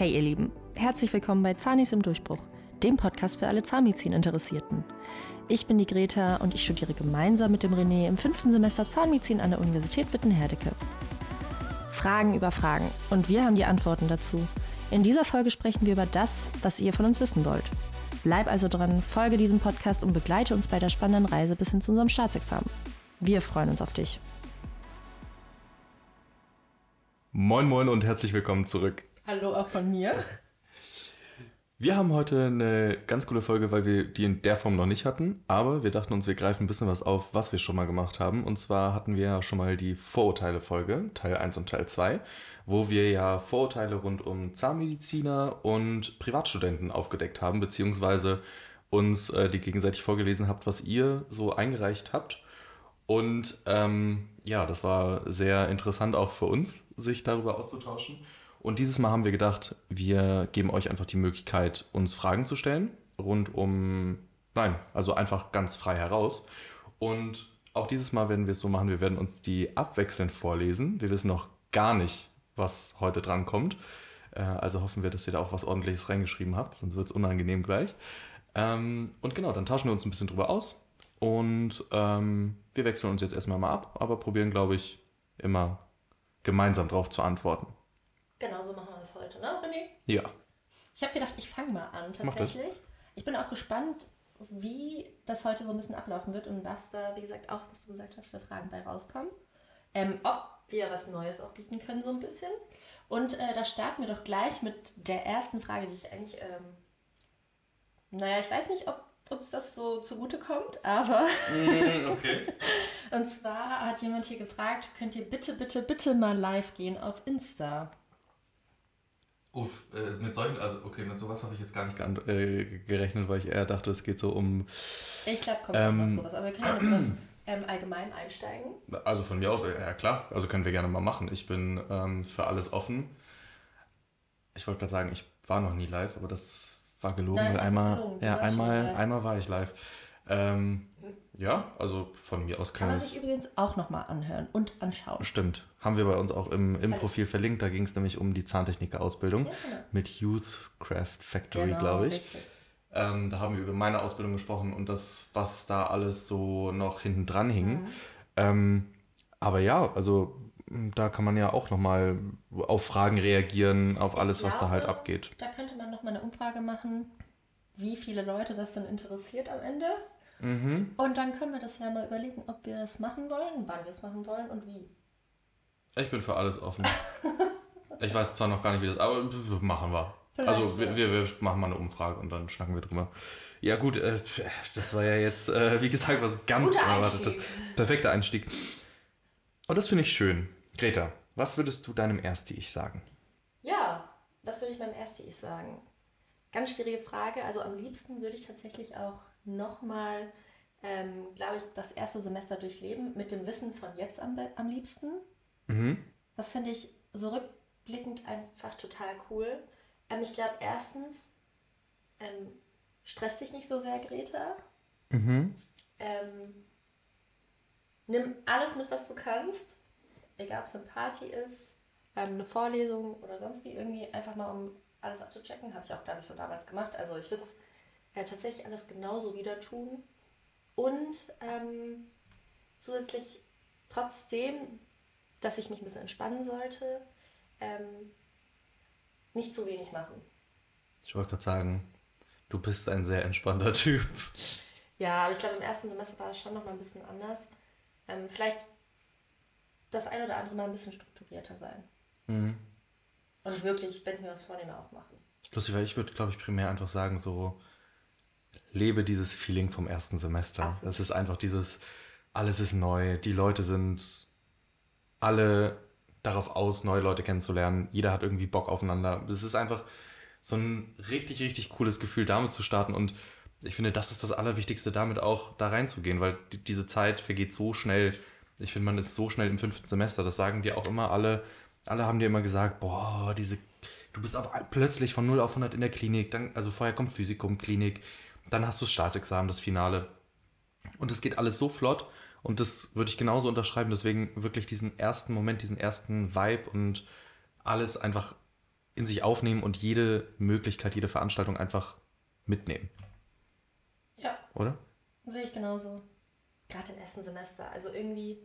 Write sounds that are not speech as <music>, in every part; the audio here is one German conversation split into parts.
Hey ihr Lieben, herzlich willkommen bei Zahnis im Durchbruch, dem Podcast für alle Zahnmedizin-Interessierten. Ich bin die Greta und ich studiere gemeinsam mit dem René im fünften Semester Zahnmedizin an der Universität Witten-Herdecke. Fragen über Fragen und wir haben die Antworten dazu. In dieser Folge sprechen wir über das, was ihr von uns wissen wollt. Bleib also dran, folge diesem Podcast und begleite uns bei der spannenden Reise bis hin zu unserem Staatsexamen. Wir freuen uns auf dich. Moin Moin und herzlich willkommen zurück. Hallo auch von mir. Wir haben heute eine ganz coole Folge, weil wir die in der Form noch nicht hatten, aber wir dachten uns, wir greifen ein bisschen was auf, was wir schon mal gemacht haben. Und zwar hatten wir ja schon mal die Vorurteile-Folge, Teil 1 und Teil 2, wo wir ja Vorurteile rund um Zahnmediziner und Privatstudenten aufgedeckt haben, beziehungsweise uns äh, die gegenseitig vorgelesen habt, was ihr so eingereicht habt. Und ähm, ja, das war sehr interessant auch für uns, sich darüber auszutauschen. Und dieses Mal haben wir gedacht, wir geben euch einfach die Möglichkeit, uns Fragen zu stellen rund um, nein, also einfach ganz frei heraus. Und auch dieses Mal werden wir es so machen, wir werden uns die abwechselnd vorlesen. Wir wissen noch gar nicht, was heute dran kommt. Äh, also hoffen wir, dass ihr da auch was ordentliches reingeschrieben habt, sonst wird es unangenehm gleich. Ähm, und genau, dann tauschen wir uns ein bisschen drüber aus. Und ähm, wir wechseln uns jetzt erstmal mal ab, aber probieren, glaube ich, immer gemeinsam drauf zu antworten. Genau so machen wir das heute, ne, René? Ja. Ich habe gedacht, ich fange mal an, tatsächlich. Ich bin auch gespannt, wie das heute so ein bisschen ablaufen wird und was da, wie gesagt, auch, was du gesagt hast, für Fragen bei rauskommen. Ähm, ob wir was Neues auch bieten können, so ein bisschen. Und äh, da starten wir doch gleich mit der ersten Frage, die ich eigentlich, ähm, naja, ich weiß nicht, ob uns das so zugutekommt, aber. Mm, <laughs> okay. und zwar hat jemand hier gefragt: Könnt ihr bitte, bitte, bitte mal live gehen auf Insta? Uff, äh, mit solchen, also okay, mit sowas habe ich jetzt gar nicht äh, gerechnet, weil ich eher dachte, es geht so um. Ich glaube, kommt ähm, auch noch sowas, aber wir können mit sowas ähm, allgemein einsteigen. Also von mir aus, ja klar, also können wir gerne mal machen. Ich bin ähm, für alles offen. Ich wollte gerade sagen, ich war noch nie live, aber das war gelogen, Nein, weil einmal, ja, einmal, einmal war ich live. Ähm, ja, also von mir aus kann, kann man sich übrigens auch nochmal anhören und anschauen. Stimmt. Haben wir bei uns auch im, im Profil verlinkt. Da ging es nämlich um die Zahntechniker-Ausbildung ja, genau. mit Youth Craft Factory, genau, glaube ich. Ähm, da haben wir über meine Ausbildung gesprochen und das, was da alles so noch hinten dran hing. Mhm. Ähm, aber ja, also da kann man ja auch nochmal auf Fragen reagieren, auf alles, glaube, was da halt abgeht. Da könnte man nochmal eine Umfrage machen, wie viele Leute das denn interessiert am Ende. Mhm. Und dann können wir das ja mal überlegen, ob wir das machen wollen, wann wir es machen wollen und wie. Ich bin für alles offen. <laughs> ich weiß zwar noch gar nicht, wie das, aber machen wir. Vielleicht, also wir, wir, wir, machen mal eine Umfrage und dann schnacken wir drüber. Ja gut, äh, das war ja jetzt, äh, wie gesagt, was ganz unerwartetes. Perfekter Einstieg. Und das finde ich schön. Greta, was würdest du deinem Ersti-Ich sagen? Ja, was würde ich meinem Ersti-Ich sagen? Ganz schwierige Frage. Also am liebsten würde ich tatsächlich auch nochmal, ähm, glaube ich, das erste Semester durchleben mit dem Wissen von jetzt am, am liebsten. Mhm. Das finde ich so rückblickend einfach total cool. Ähm, ich glaube, erstens, ähm, stresst dich nicht so sehr, Greta. Mhm. Ähm, nimm alles mit, was du kannst. Egal, ob es eine Party ist, ähm, eine Vorlesung oder sonst wie, irgendwie einfach mal, um alles abzuchecken. Habe ich auch, glaube ich, so damals gemacht. Also ich würde es äh, tatsächlich alles genauso wieder tun. Und ähm, zusätzlich trotzdem, dass ich mich ein bisschen entspannen sollte, ähm, nicht zu wenig machen. Ich wollte gerade sagen, du bist ein sehr entspannter Typ. Ja, aber ich glaube, im ersten Semester war es schon noch mal ein bisschen anders. Ähm, vielleicht das ein oder andere mal ein bisschen strukturierter sein. Mhm. Und wirklich, wenn ich mir was vornehme, auch machen. Lustig, weil ich würde, glaube ich, primär einfach sagen, so, lebe dieses Feeling vom ersten Semester. Absolut. Das ist einfach dieses, alles ist neu, die Leute sind alle darauf aus, neue Leute kennenzulernen. Jeder hat irgendwie Bock aufeinander. Es ist einfach so ein richtig, richtig cooles Gefühl, damit zu starten. Und ich finde, das ist das Allerwichtigste, damit auch da reinzugehen, weil die, diese Zeit vergeht so schnell. Ich finde, man ist so schnell im fünften Semester. Das sagen dir auch immer alle. Alle haben dir immer gesagt, boah, diese, du bist auf, plötzlich von 0 auf 100 in der Klinik. Dann, also vorher kommt Physikum, Klinik, dann hast du das Staatsexamen, das Finale. Und es geht alles so flott. Und das würde ich genauso unterschreiben. Deswegen wirklich diesen ersten Moment, diesen ersten Vibe und alles einfach in sich aufnehmen und jede Möglichkeit, jede Veranstaltung einfach mitnehmen. Ja. Oder? Sehe ich genauso. Gerade im ersten Semester. Also irgendwie.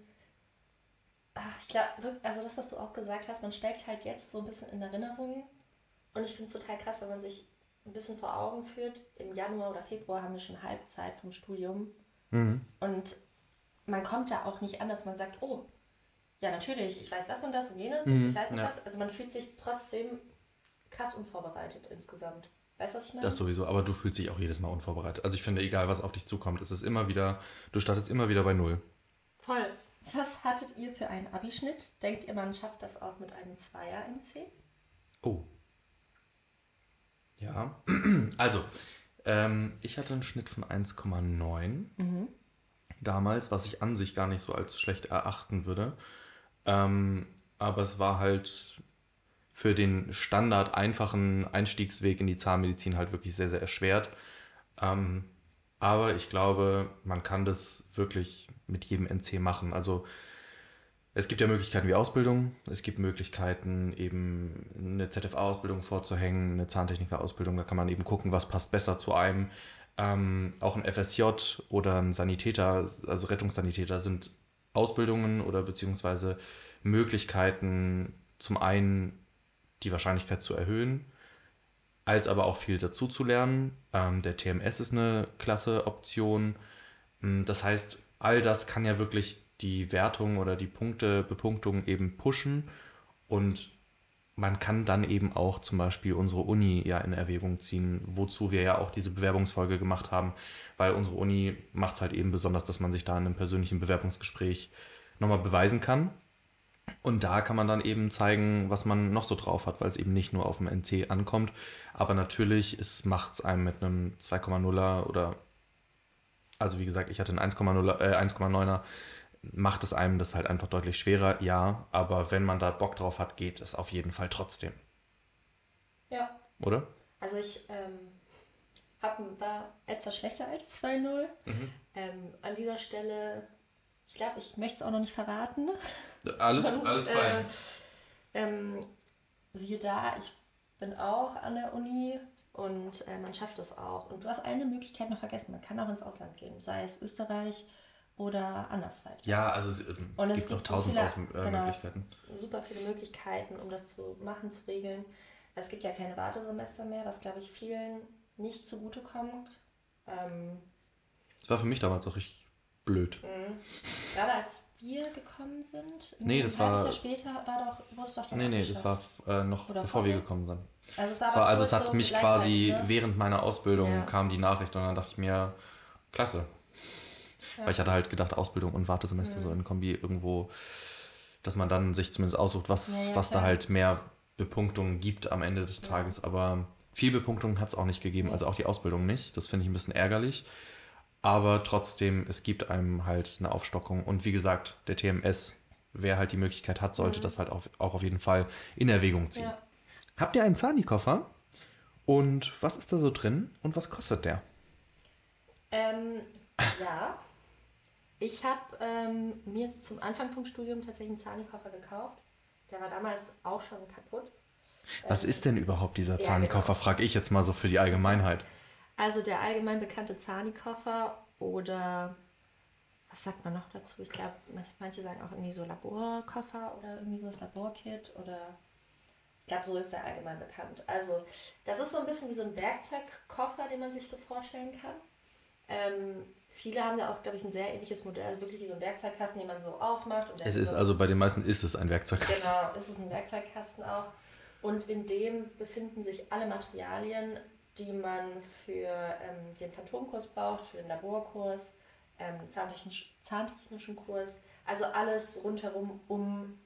Ach, ich glaube, also das, was du auch gesagt hast, man steckt halt jetzt so ein bisschen in Erinnerung. Und ich finde es total krass, wenn man sich ein bisschen vor Augen führt. Im Januar oder Februar haben wir schon Halbzeit vom Studium. Mhm. Und man kommt da auch nicht an, dass man sagt, oh, ja natürlich, ich weiß das und das und jenes Mhm, und ich weiß noch ja. was. Also man fühlt sich trotzdem krass unvorbereitet insgesamt. Weißt du, was ich meine? Das sowieso, aber du fühlst dich auch jedes Mal unvorbereitet. Also ich finde, egal was auf dich zukommt, es ist immer wieder, du startest immer wieder bei Null. Voll. Was hattet ihr für einen Abischnitt? Denkt ihr, man schafft das auch mit einem Zweier NC? Oh. Ja, <clears throat> also, ähm, ich hatte einen Schnitt von 1,9 damals, was ich an sich gar nicht so als schlecht erachten würde. Ähm, aber es war halt für den Standard einfachen Einstiegsweg in die Zahnmedizin halt wirklich sehr, sehr erschwert. Ähm, aber ich glaube, man kann das wirklich mit jedem NC machen. Also es gibt ja Möglichkeiten wie Ausbildung, es gibt Möglichkeiten eben eine ZFA-Ausbildung vorzuhängen, eine Zahntechniker-Ausbildung, da kann man eben gucken, was passt besser zu einem. Ähm, auch ein FSJ oder ein Sanitäter, also Rettungssanitäter sind Ausbildungen oder beziehungsweise Möglichkeiten, zum einen die Wahrscheinlichkeit zu erhöhen, als aber auch viel dazu zu lernen. Ähm, der TMS ist eine klasse Option. Mm, Das heißt, all das kann ja wirklich die Wertung oder die Punkte, Bepunktung eben pushen und man kann dann eben auch zum Beispiel unsere Uni ja in Erwägung ziehen, wozu wir ja auch diese Bewerbungsfolge gemacht haben, weil unsere Uni macht es halt eben besonders, dass man sich da in einem persönlichen Bewerbungsgespräch nochmal beweisen kann. Und da kann man dann eben zeigen, was man noch so drauf hat, weil es eben nicht nur auf dem NC ankommt. Aber natürlich macht es einem mit einem 2,0er oder, also wie gesagt, ich hatte einen 1,0er, äh, 1,9er, macht es einem das halt einfach deutlich schwerer, ja. Aber wenn man da Bock drauf hat, geht es auf jeden Fall trotzdem, Ja. oder? Also ich ähm, hab, war etwas schlechter als 2-0. Ähm, an dieser Stelle, ich glaube, ich möchte es auch noch nicht verraten. Alles, Und, alles äh, fein. Ähm, siehe da, ich bin auch an der Uni und äh, man schafft es auch. Und du hast eine Möglichkeit noch vergessen, man kann auch ins Ausland gehen, sei es Österreich oder andersweit. Ja, also es ähm, Und es gibt noch gibt so tausend viele- äh, genau. Möglichkeiten. Super viele Möglichkeiten, um das zu machen, zu regeln. Es gibt ja keine Wartesemester mehr, was, glaube ich, vielen nicht zugutekommt. Ähm, Das war für mich damals auch richtig blöd. mh. Gerade als wir gekommen sind, Nee, das war- Jahr später war doch, wurde es doch dann Nee, nee, das war äh, noch Oder bevor wir gekommen sind. Also es war, aber war, also es hat so mich quasi ne? während meiner Ausbildung Ja. kam die Nachricht und dann dachte ich mir, klasse. Ja. Weil ich hatte halt gedacht, Ausbildung und Wartesemester Mhm. so in Kombi irgendwo, dass man dann sich zumindest aussucht, was, Ja, was da halt mehr Bepunktungen gibt am Ende des. Tages. Aber viel Bepunktung hat es auch nicht gegeben, also auch die Ausbildung nicht. Das finde ich ein bisschen ärgerlich. Aber trotzdem, es gibt einem halt eine Aufstockung. Und wie gesagt, der TMS, wer halt die Möglichkeit hat, sollte Mhm. das halt auch, auch auf jeden Fall in Erwägung ziehen. Ja. Habt ihr einen Zahni-Koffer? Und was ist da so drin und was kostet der? Ähm, ja. Ich habe ähm, mir zum Anfang vom Studium tatsächlich einen Zahnikoffer gekauft. Der war damals auch schon kaputt. Was Ähm, ist denn überhaupt dieser ja, Zahni-Koffer, genau. frage ich jetzt mal so für die Allgemeinheit. Also der allgemein bekannte Zahnikoffer oder was sagt man noch dazu? Ich glaube, manche, manche sagen auch irgendwie so Laborkoffer oder irgendwie so das Laborkit oder ich glaube, so ist der allgemein bekannt. Also das ist so ein bisschen wie so ein Werkzeugkoffer, den man sich so vorstellen kann. Ähm, viele haben da auch, glaube ich, ein sehr ähnliches Modell, also wirklich wie so ein Werkzeugkasten, den man so aufmacht. Es so ist also bei den meisten ist es ein Werkzeugkasten. Genau, es ist ein Werkzeugkasten auch. Und in dem befinden sich alle Materialien, die man für ähm, den Phantomkurs braucht, für den Laborkurs, ähm, zahntechnisch, zahntechnischen Kurs. Also alles rundherum um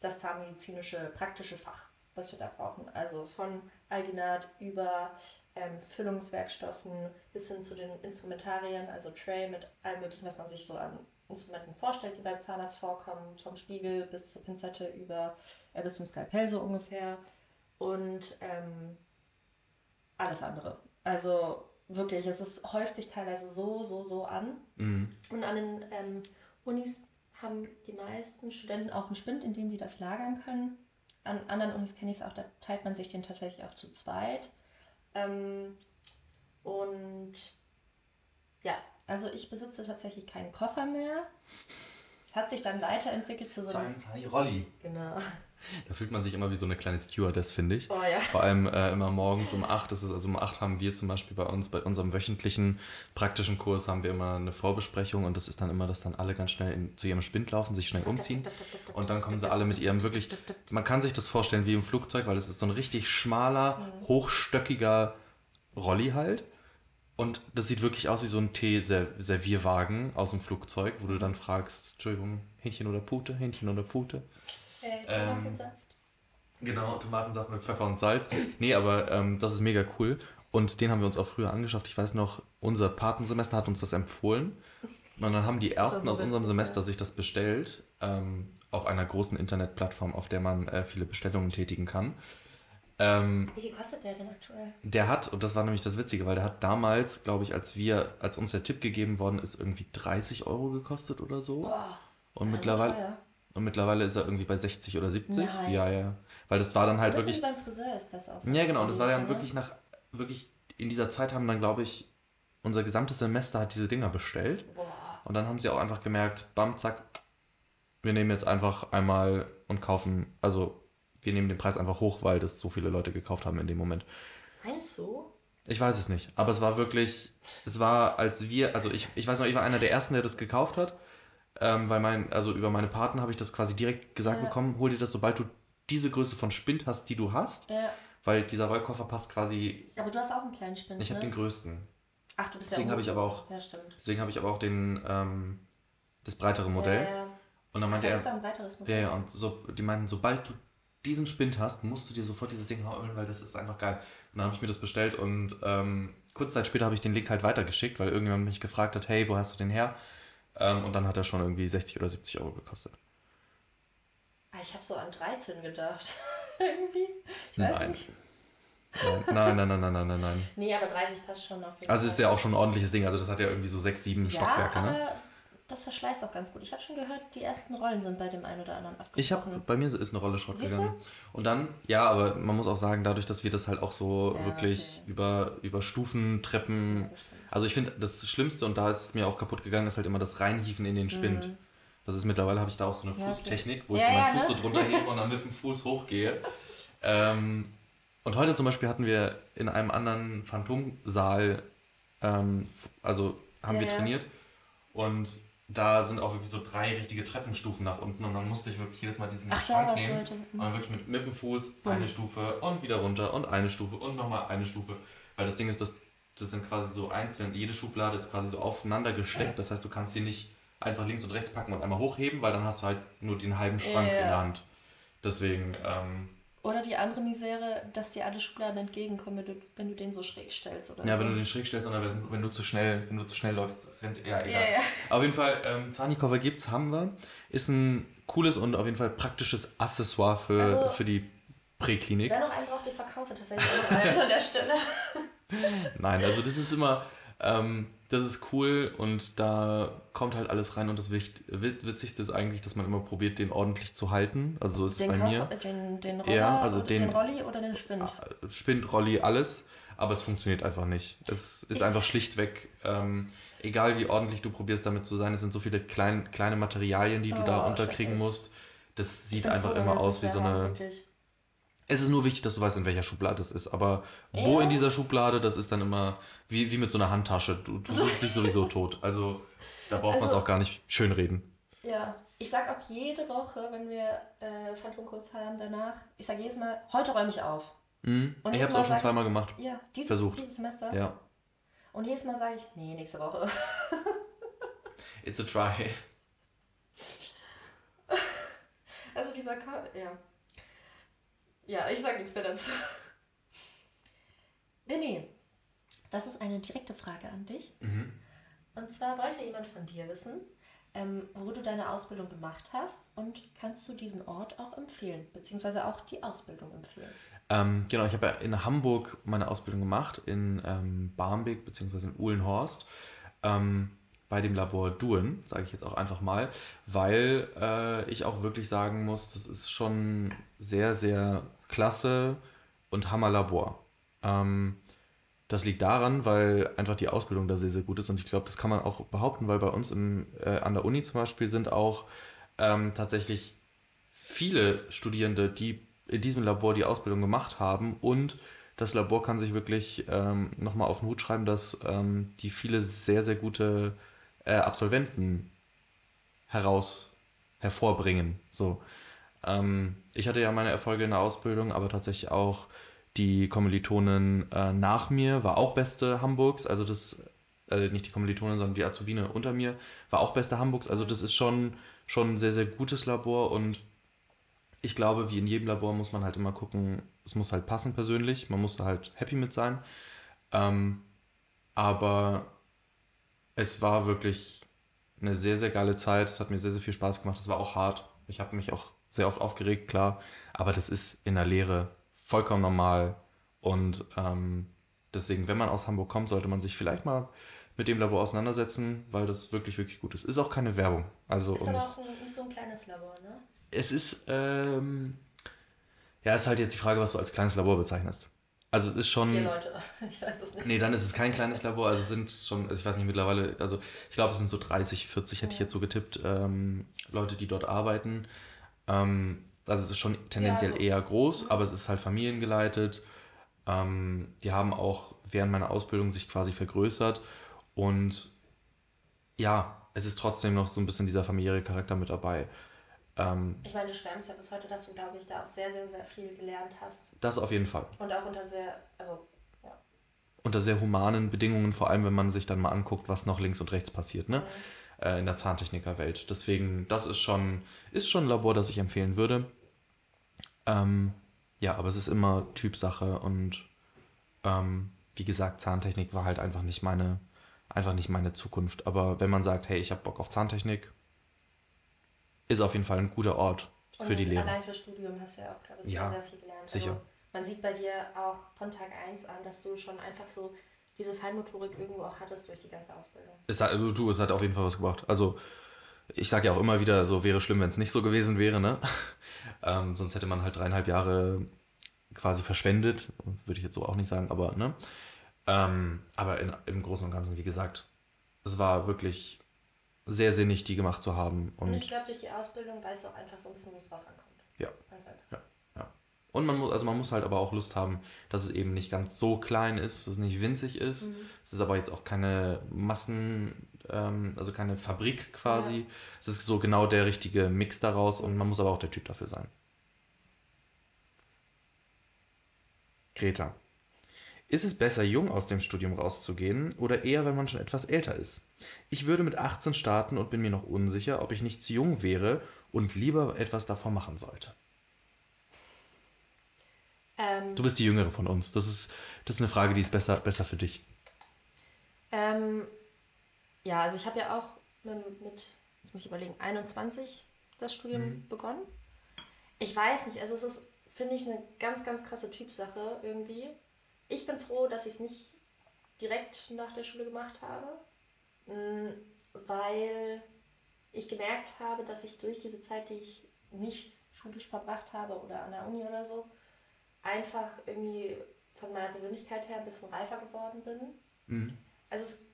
das zahnmedizinische praktische Fach, was wir da brauchen. Also von Alginat über ähm, Füllungswerkstoffen bis hin zu den Instrumentarien, also Tray mit allem möglichen, was man sich so an Instrumenten vorstellt, die beim Zahnarzt vorkommen, vom Spiegel bis zur Pinzette über äh, bis zum Skalpell so ungefähr und ähm, alles andere. Also wirklich, es ist, häuft sich teilweise so, so, so an. Mhm. Und an den ähm, Unis haben die meisten Studenten auch einen Spind, in dem sie das lagern können. an anderen Unis kenne ich es auch, da teilt man sich den tatsächlich auch zu zweit. Ähm, und ja, also ich besitze tatsächlich keinen Koffer mehr. Es hat sich dann weiterentwickelt zu so einem... Zahni Rolli. Genau. Da fühlt man sich immer wie so eine kleine Stewardess, finde ich. Oh ja. Vor allem äh, immer morgens um 8. Das ist also um 8 haben wir zum Beispiel bei uns, bei unserem wöchentlichen praktischen Kurs, haben wir immer eine Vorbesprechung und das ist dann immer, dass dann alle ganz schnell in, zu ihrem Spind laufen, sich schnell umziehen und dann kommen sie alle mit ihrem wirklich, man kann sich das vorstellen wie im Flugzeug, weil es ist so ein richtig schmaler, hochstöckiger Rolli halt. Und das sieht wirklich aus wie so ein Tee-Servierwagen aus dem Flugzeug, wo du dann fragst, Entschuldigung, Hähnchen oder Pute, Hähnchen oder Pute. Äh, Ähm, Tomatensaft. Genau, Tomatensaft mit Pfeffer und Salz. Nee, aber ähm, das ist mega cool. Und den haben wir uns auch früher angeschafft. Ich weiß noch, unser Patensemester hat uns das empfohlen. Und dann haben die ersten aus unserem Semester sich das bestellt. Ähm, auf einer großen Internetplattform, auf der man äh, viele Bestellungen tätigen kann. Ähm, Wie viel kostet der denn aktuell? der hat, und das war nämlich das Witzige, weil der hat damals, glaube ich, als wir, als uns der Tipp gegeben worden ist, irgendwie 30 Euro gekostet oder so. Boah, und, also mittlerweile, teuer. Und mittlerweile ist er irgendwie bei 60 oder 70. Nein. Ja, ja. Weil das war dann halt so ein wirklich. beim Friseur ist das auch so. Ja, genau. Und das war dann ne? wirklich nach, wirklich in dieser Zeit haben dann, glaube ich, unser gesamtes Semester hat diese Dinger bestellt. Boah, Und dann haben sie auch einfach gemerkt, bam, zack, wir nehmen jetzt einfach einmal und kaufen, also wir nehmen den Preis einfach hoch, weil das so viele Leute gekauft haben in dem Moment. meinst du? Ich weiß es nicht, aber es war wirklich, es war, als wir, also ich, ich weiß noch, ich war einer der ersten, der das gekauft hat, ähm, weil mein, also über meine Paten habe ich das quasi direkt gesagt Ja. bekommen, hol dir das, sobald du diese Größe von Spind hast, die du hast, Ja. weil dieser Rollkoffer passt quasi, Aber du hast auch einen kleinen Spind, ich habe ne? den größten. Ach, du bist Deswegen ja habe ich aber auch- Ja, stimmt. Deswegen habe ich aber auch den, ähm, das breitere Modell. Ja, ja. Und dann Ach, meinte da er, ein weiteres ja, Modell. ja, und so, die meinten, sobald du diesen Spind hast, musst du dir sofort dieses Ding holen, weil das ist einfach geil. Und dann habe ich mir das bestellt und ähm, kurze Zeit später habe ich den Link halt weitergeschickt, weil irgendjemand mich gefragt hat, hey, wo hast du den her? Ähm, und dann hat er schon irgendwie 60 oder 70 Euro gekostet. Ah, ich habe so an 13 gedacht. <laughs> Irgendwie. Ich weiß Nein. nicht. Nein, nein, nein, nein, nein, nein, nein. Nee, aber 30 passt schon auf jeden Also es ist ja Fall. auch schon ein ordentliches Ding. Also das hat ja irgendwie so sechs, sieben Ja, Stockwerke, aber ne? das verschleißt auch ganz gut. Ich habe schon gehört, die ersten Rollen sind bei dem einen oder anderen abgebrochen. Ich habe, bei mir ist eine Rolle Schrott Siehst du? gegangen. Und dann, ja, aber man muss auch sagen, dadurch, dass wir das halt auch so Ja, wirklich okay. über, über Stufen, Treppen, Ja. Also ich finde, das Schlimmste, und da ist es mir auch kaputt gegangen, ist halt immer das Reinhieven in den Spind. Das ist mittlerweile, habe ich da auch so eine Mhm. Fußtechnik, wo ich Ja, so meinen ja, Fuß ne? so drunter hebe und dann mit dem Fuß hochgehe. Ähm, und heute zum Beispiel hatten wir in einem anderen Phantomsaal, ähm, also haben Ja, wir trainiert und da sind auch wirklich so drei richtige Treppenstufen nach unten und dann musste ich wirklich jedes Mal diesen Ach, da Schrank nehmen heute. und dann wirklich mit, mit dem Fuß eine Stufe und wieder runter und eine Stufe und nochmal eine Stufe. Weil das Ding ist, das, das sind quasi so einzeln, jede Schublade ist quasi so aufeinander gesteckt. Das heißt, du kannst sie nicht einfach links und rechts packen und einmal hochheben, weil dann hast du halt nur den halben Schrank Ja. in der Hand. Deswegen, ähm, Oder die andere Misere, dass dir alle Schubladen entgegenkommen, wenn du, wenn du den so schräg stellst oder ja, so. wenn du den schräg stellst oder wenn, wenn du zu schnell, wenn du zu schnell läufst, rennt, ja, egal. ja. Auf jeden Fall, ähm, Zahnikoffer gibt's, haben wir. Ist ein cooles und auf jeden Fall praktisches Accessoire für, Also- für die Präklinik. Wer noch einen braucht, ich verkaufe tatsächlich auch noch einen an der Stelle. <laughs> Nein, also das ist immer, ähm, das ist cool und da kommt halt alles rein und das Wicht, Wit- Witzigste ist eigentlich, dass man immer probiert, den ordentlich zu halten. Also so ist es Den, bei Koffer, mir. äh, den, den Roller, Ja, also den- den Rolli oder den Spind. Spind, Rolli, alles, aber es funktioniert einfach nicht. Es ist Ist- einfach schlichtweg, ähm, egal wie ordentlich du probierst damit zu sein, es sind so viele klein, kleine Materialien, die du da Oh, unterkriegen schrecklich. musst. Das sieht einfach froh, immer aus wie so eine. wirklich. Es ist nur wichtig, dass du weißt, in welcher Schublade es ist. Aber wo Ja. in dieser Schublade, das ist dann immer wie, wie mit so einer Handtasche. Du, du suchst dich sowieso <laughs> tot. Also da braucht man es Also- auch gar nicht schönreden. Ja, ich sag auch jede Woche, wenn wir äh, Phantomcodes haben danach, ich sag jedes Mal, heute räume ich auf. Mhm. Und Ich habe es auch schon sag ich- zweimal gemacht. Ja, dieses, Versucht. dieses Semester. Ja. Und jedes Mal sage ich, nee, nächste Woche. <laughs> It's a try. <laughs> Also dieser Ka ja. Ja, ich sag nichts mehr dazu. Nee. Das ist eine direkte Frage an dich. Mhm. Und zwar wollte jemand von dir wissen, ähm, wo du deine Ausbildung gemacht hast und kannst du diesen Ort auch empfehlen, beziehungsweise auch die Ausbildung empfehlen. Ähm, genau, ich habe ja in Hamburg meine Ausbildung gemacht, in ähm, Barmbek bzw. in Uhlenhorst. Ähm, bei dem Labor Duen, sage ich jetzt auch einfach mal, weil äh, ich auch wirklich sagen muss, das ist schon sehr, sehr klasse und Hammerlabor. Ähm, das liegt daran, weil einfach die Ausbildung da sehr, sehr gut ist und ich glaube, das kann man auch behaupten, weil bei uns im, äh, an der Uni zum Beispiel sind auch ähm, tatsächlich viele Studierende, die in diesem Labor die Ausbildung gemacht haben und das Labor kann sich wirklich ähm, nochmal auf den Hut schreiben, dass ähm, die viele sehr, sehr gute äh, Absolventen heraus hervorbringen. So. Ähm, ich hatte ja meine Erfolge in der Ausbildung, aber tatsächlich auch die Kommilitonin äh, nach mir war auch beste Hamburgs. Also das, äh, nicht die Kommilitonin, sondern die Azubine unter mir war auch beste Hamburgs. Also das ist schon, schon ein sehr, sehr gutes Labor und ich glaube, wie in jedem Labor muss man halt immer gucken, es muss halt passen persönlich, man muss halt happy mit sein. Ähm, aber es war wirklich eine sehr, sehr geile Zeit. Es hat mir sehr, sehr viel Spaß gemacht. Es war auch hart. Ich habe mich auch sehr oft aufgeregt, klar. Aber das ist in der Lehre vollkommen normal. Und ähm, deswegen, wenn man aus Hamburg kommt, sollte man sich vielleicht mal mit dem Labor auseinandersetzen, weil das wirklich, wirklich gut ist. Ist auch keine Werbung. Also, ist aber auch ein, nicht so ein kleines Labor, ne? Es ist, ähm, ja, ist halt jetzt die Frage, was du als kleines Labor bezeichnest. Also es ist schon. Vier Leute, <laughs> ich weiß es nicht. Nee, dann ist es kein kleines Labor. Also es sind schon, also ich weiß nicht, mittlerweile, also ich glaube, es sind so 30, 40, hätte ja. ich jetzt so getippt, ähm, Leute, die dort arbeiten. Ähm, also es ist schon tendenziell ja, also, eher groß, aber es ist halt familiengeleitet. Ähm, die haben auch während meiner Ausbildung sich quasi vergrößert. Und ja, es ist trotzdem noch so ein bisschen dieser familiäre Charakter mit dabei. Ähm, ich meine, du schwärmst ja bis heute, dass du, glaube ich, da auch sehr, sehr, sehr viel gelernt hast. Das auf jeden Fall. Und auch unter sehr, also, ja. Unter sehr humanen Bedingungen, vor allem wenn man sich dann mal anguckt, was noch links und rechts passiert, ne? Mhm. Äh, in der Zahntechnikerwelt. Deswegen, das ist schon, ist schon ein Labor, das ich empfehlen würde. Ähm, ja, aber es ist immer Typsache und ähm, wie gesagt, Zahntechnik war halt einfach nicht meine, einfach nicht meine Zukunft. Aber wenn man sagt, hey, ich habe Bock auf Zahntechnik, ist auf jeden Fall ein guter Ort für und die Lehre. Allein fürs Studium hast du ja auch, glaube ich, ja, sehr, sehr viel gelernt. Sicher. Also, man sieht bei dir auch von Tag 1 an, dass du schon einfach so diese Feinmotorik irgendwo auch hattest durch die ganze Ausbildung. Es hat, du, es hat auf jeden Fall was gebracht. Also ich sage ja auch immer wieder, so wäre schlimm, wenn es nicht so gewesen wäre, ne? <laughs> ähm, sonst hätte man halt dreieinhalb Jahre quasi verschwendet, würde ich jetzt so auch nicht sagen, aber ne? Ähm, aber in, im Großen und Ganzen, wie gesagt, es war wirklich sehr sinnig, die gemacht zu haben. Und, und ich glaube, durch die Ausbildung weißt du auch einfach so ein bisschen, wo es drauf ankommt. Ja. ja. ja. Und man muss, also man muss halt aber auch Lust haben, dass es eben nicht ganz so klein ist, dass es nicht winzig ist. Mhm. Es ist aber jetzt auch keine Massen, ähm, also keine Fabrik quasi. Ja. Es ist so genau der richtige Mix daraus und man muss aber auch der Typ dafür sein. Greta. Ist es besser, jung aus dem Studium rauszugehen oder eher, wenn man schon etwas älter ist? Ich würde mit 18 starten und bin mir noch unsicher, ob ich nicht zu jung wäre und lieber etwas davor machen sollte. Ähm, du bist die Jüngere von uns. Das ist, das ist eine Frage, die ist besser, besser für dich. Ähm, ja, also ich habe ja auch mit, mit, jetzt muss ich überlegen, 21 das Studium mhm. begonnen. Ich weiß nicht, also es ist, finde ich, eine ganz, ganz krasse Typsache irgendwie ich bin froh, dass ich es nicht direkt nach der Schule gemacht habe, mm, weil ich gemerkt habe, dass ich durch diese Zeit, die ich nicht schulisch verbracht habe oder an der Uni oder so, einfach irgendwie von meiner Persönlichkeit her ein bisschen reifer geworden bin. Mhm. Also es,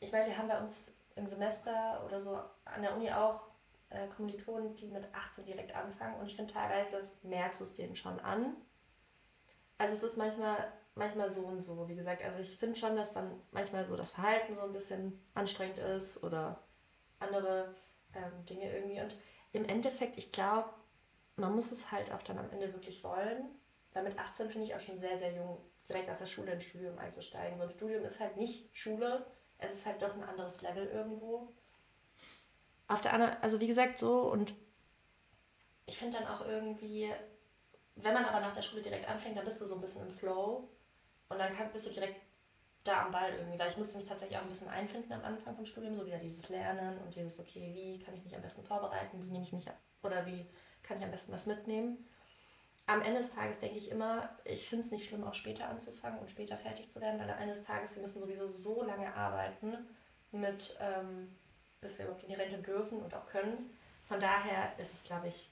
ich meine, wir haben bei uns im Semester oder so an der Uni auch äh, Kommilitonen, die mit 18 direkt anfangen und ich finde teilweise merkst du es denen schon an. Also es ist manchmal manchmal so und so. Wie gesagt, also ich finde schon, dass dann manchmal so das Verhalten so ein bisschen anstrengend ist oder andere ähm, Dinge irgendwie. Und im Endeffekt, ich glaube, man muss es halt auch dann am Ende wirklich wollen. Weil mit 18 finde ich auch schon sehr, sehr jung, direkt aus der Schule ins Studium einzusteigen. So ein Studium ist halt nicht Schule, es ist halt doch ein anderes Level irgendwo. Auf der anderen, also wie gesagt, so und ich finde dann auch irgendwie, wenn man aber nach der Schule direkt anfängt, dann bist du so ein bisschen im Flow und dann kann, bist du direkt da am Ball irgendwie, weil ich musste mich tatsächlich auch ein bisschen einfinden am Anfang vom Studium, so wieder dieses Lernen und dieses, okay, wie kann ich mich am besten vorbereiten, wie nehme ich mich oder wie kann ich am besten was mitnehmen. Am Ende des Tages denke ich immer, ich finde es nicht schlimm, auch später anzufangen und später fertig zu werden, weil am Ende des Tages, wir müssen sowieso so lange arbeiten, mit, ähm, bis wir überhaupt in die Rente dürfen und auch können. Von daher ist es, glaube ich,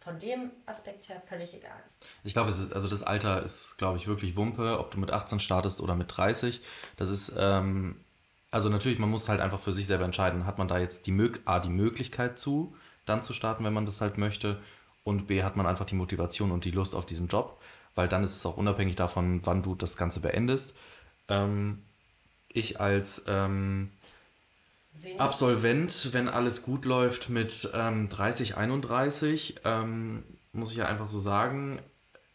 von dem Aspekt her völlig egal. Ich glaube, also das Alter ist, glaube ich, wirklich Wumpe, ob du mit 18 startest oder mit 30. Das ist, ähm, also natürlich, man muss halt einfach für sich selber entscheiden, hat man da jetzt die, Mög A, die Möglichkeit zu, dann zu starten, wenn man das halt möchte, und B, hat man einfach die Motivation und die Lust auf diesen Job, weil dann ist es auch unabhängig davon, wann du das Ganze beendest. Ähm, ich als ähm, Absolvent, wenn alles gut läuft mit ähm, 30, 31, ähm, muss ich ja einfach so sagen,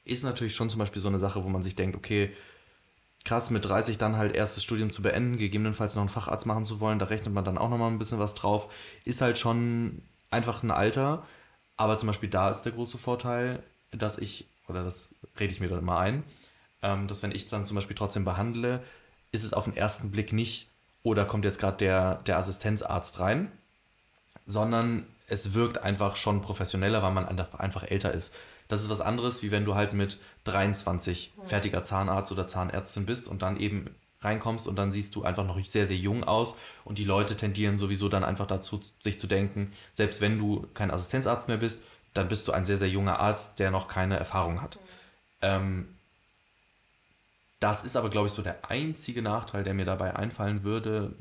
ist natürlich schon zum Beispiel so eine Sache, wo man sich denkt, okay, krass, mit 30 dann halt erstes Studium zu beenden, gegebenenfalls noch einen Facharzt machen zu wollen, da rechnet man dann auch nochmal ein bisschen was drauf, ist halt schon einfach ein Alter. Aber zum Beispiel da ist der große Vorteil, dass ich, oder das rede ich mir dann immer ein, ähm, dass wenn ich dann zum Beispiel trotzdem behandle, ist es auf den ersten Blick nicht, oder kommt jetzt gerade der, der Assistenzarzt rein, sondern es wirkt einfach schon professioneller, weil man einfach älter ist. Das ist was anderes, wie wenn du halt mit 23 fertiger Zahnarzt oder Zahnärztin bist und dann eben reinkommst und dann siehst du einfach noch sehr, sehr jung aus und die Leute tendieren sowieso dann einfach dazu, sich zu denken, selbst wenn du kein Assistenzarzt mehr bist, dann bist du ein sehr, sehr junger Arzt, der noch keine Erfahrung hat. Ähm, das ist aber, glaube ich, so der einzige Nachteil, der mir dabei einfallen würde,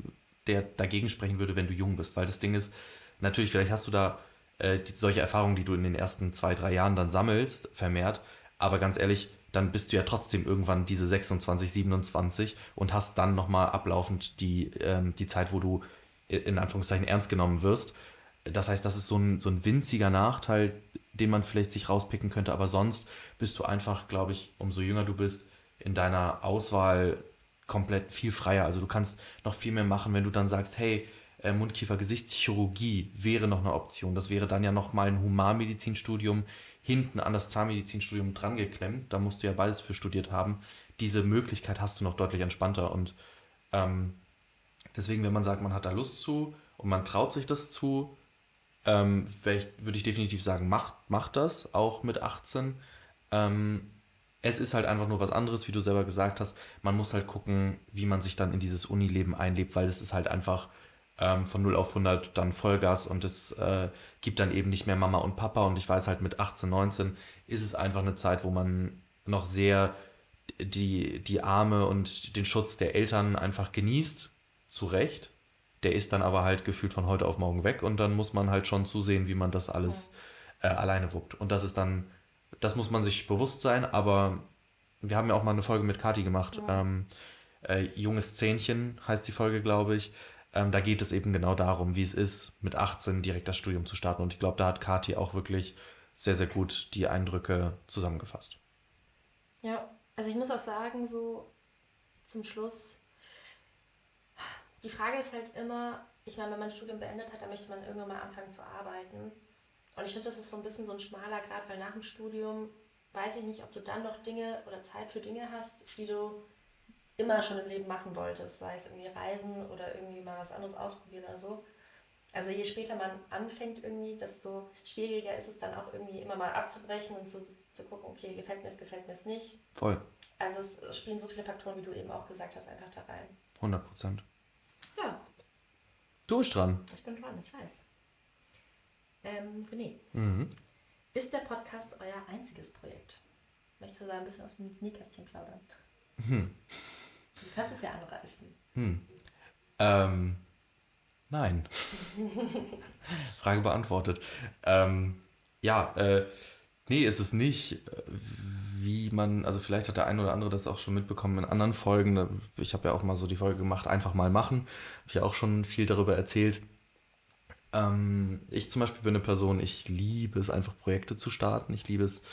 der dagegen sprechen würde, wenn du jung bist. Weil das Ding ist, natürlich, vielleicht hast du da äh, die, solche Erfahrungen, die du in den ersten zwei, drei Jahren dann sammelst, vermehrt. Aber ganz ehrlich, dann bist du ja trotzdem irgendwann diese 26, 27 und hast dann nochmal ablaufend die, ähm, die Zeit, wo du in Anführungszeichen ernst genommen wirst. Das heißt, das ist so ein, so ein winziger Nachteil, den man vielleicht sich rauspicken könnte, aber sonst bist du einfach, glaube ich, umso jünger du bist, in deiner Auswahl komplett viel freier. Also du kannst noch viel mehr machen, wenn du dann sagst, hey, äh, Mundkiefer-Gesichtschirurgie wäre noch eine Option. Das wäre dann ja nochmal ein Humanmedizinstudium hinten an das Zahnmedizinstudium drangeklemmt. Da musst du ja beides für studiert haben. Diese Möglichkeit hast du noch deutlich entspannter. Und ähm, deswegen, wenn man sagt, man hat da Lust zu und man traut sich das zu, ähm, würde ich definitiv sagen, macht, macht das, auch mit 18. Ähm, es ist halt einfach nur was anderes, wie du selber gesagt hast. Man muss halt gucken, wie man sich dann in dieses Unileben einlebt, weil es ist halt einfach ähm, von 0 auf 100 dann Vollgas und es äh, gibt dann eben nicht mehr Mama und Papa. Und ich weiß halt, mit 18, 19 ist es einfach eine Zeit, wo man noch sehr die, die Arme und den Schutz der Eltern einfach genießt, zu Recht. Der ist dann aber halt gefühlt von heute auf morgen weg und dann muss man halt schon zusehen, wie man das alles äh, alleine wuppt. Und das ist dann das muss man sich bewusst sein, aber wir haben ja auch mal eine Folge mit Kati gemacht. Ja. Ähm, äh, Junges Zähnchen heißt die Folge, glaube ich. Ähm, da geht es eben genau darum, wie es ist, mit 18 direkt das Studium zu starten. Und ich glaube, da hat Kati auch wirklich sehr, sehr gut die Eindrücke zusammengefasst. Ja, also ich muss auch sagen, so zum Schluss, die Frage ist halt immer, ich meine, wenn man ein Studium beendet hat, dann möchte man irgendwann mal anfangen zu arbeiten. Und ich finde, das ist so ein bisschen so ein schmaler Grad, weil nach dem Studium weiß ich nicht, ob du dann noch Dinge oder Zeit für Dinge hast, die du immer schon im Leben machen wolltest, sei es irgendwie Reisen oder irgendwie mal was anderes ausprobieren oder so. Also je später man anfängt irgendwie, desto schwieriger ist es dann auch irgendwie immer mal abzubrechen und zu, zu gucken, okay, gefällt mir es, gefällt mir es nicht. Voll. Also es spielen so viele Faktoren, wie du eben auch gesagt hast, einfach da rein. 100 Prozent. Ja. Du bist dran. Ich bin dran, ich weiß. Ähm, René, mhm. ist der Podcast euer einziges Projekt? Möchtest du da ein bisschen aus dem Nähkästchen plaudern? Hm. Du kannst es ja anreißen. Hm. Ähm, nein. <laughs> Frage beantwortet. Ähm, ja, äh, nee, ist es nicht. Wie man, also vielleicht hat der eine oder andere das auch schon mitbekommen in anderen Folgen. Ich habe ja auch mal so die Folge gemacht, einfach mal machen. Habe ich ja auch schon viel darüber erzählt. Ähm, ich zum Beispiel bin eine Person, ich liebe es einfach Projekte zu starten. Ich liebe es,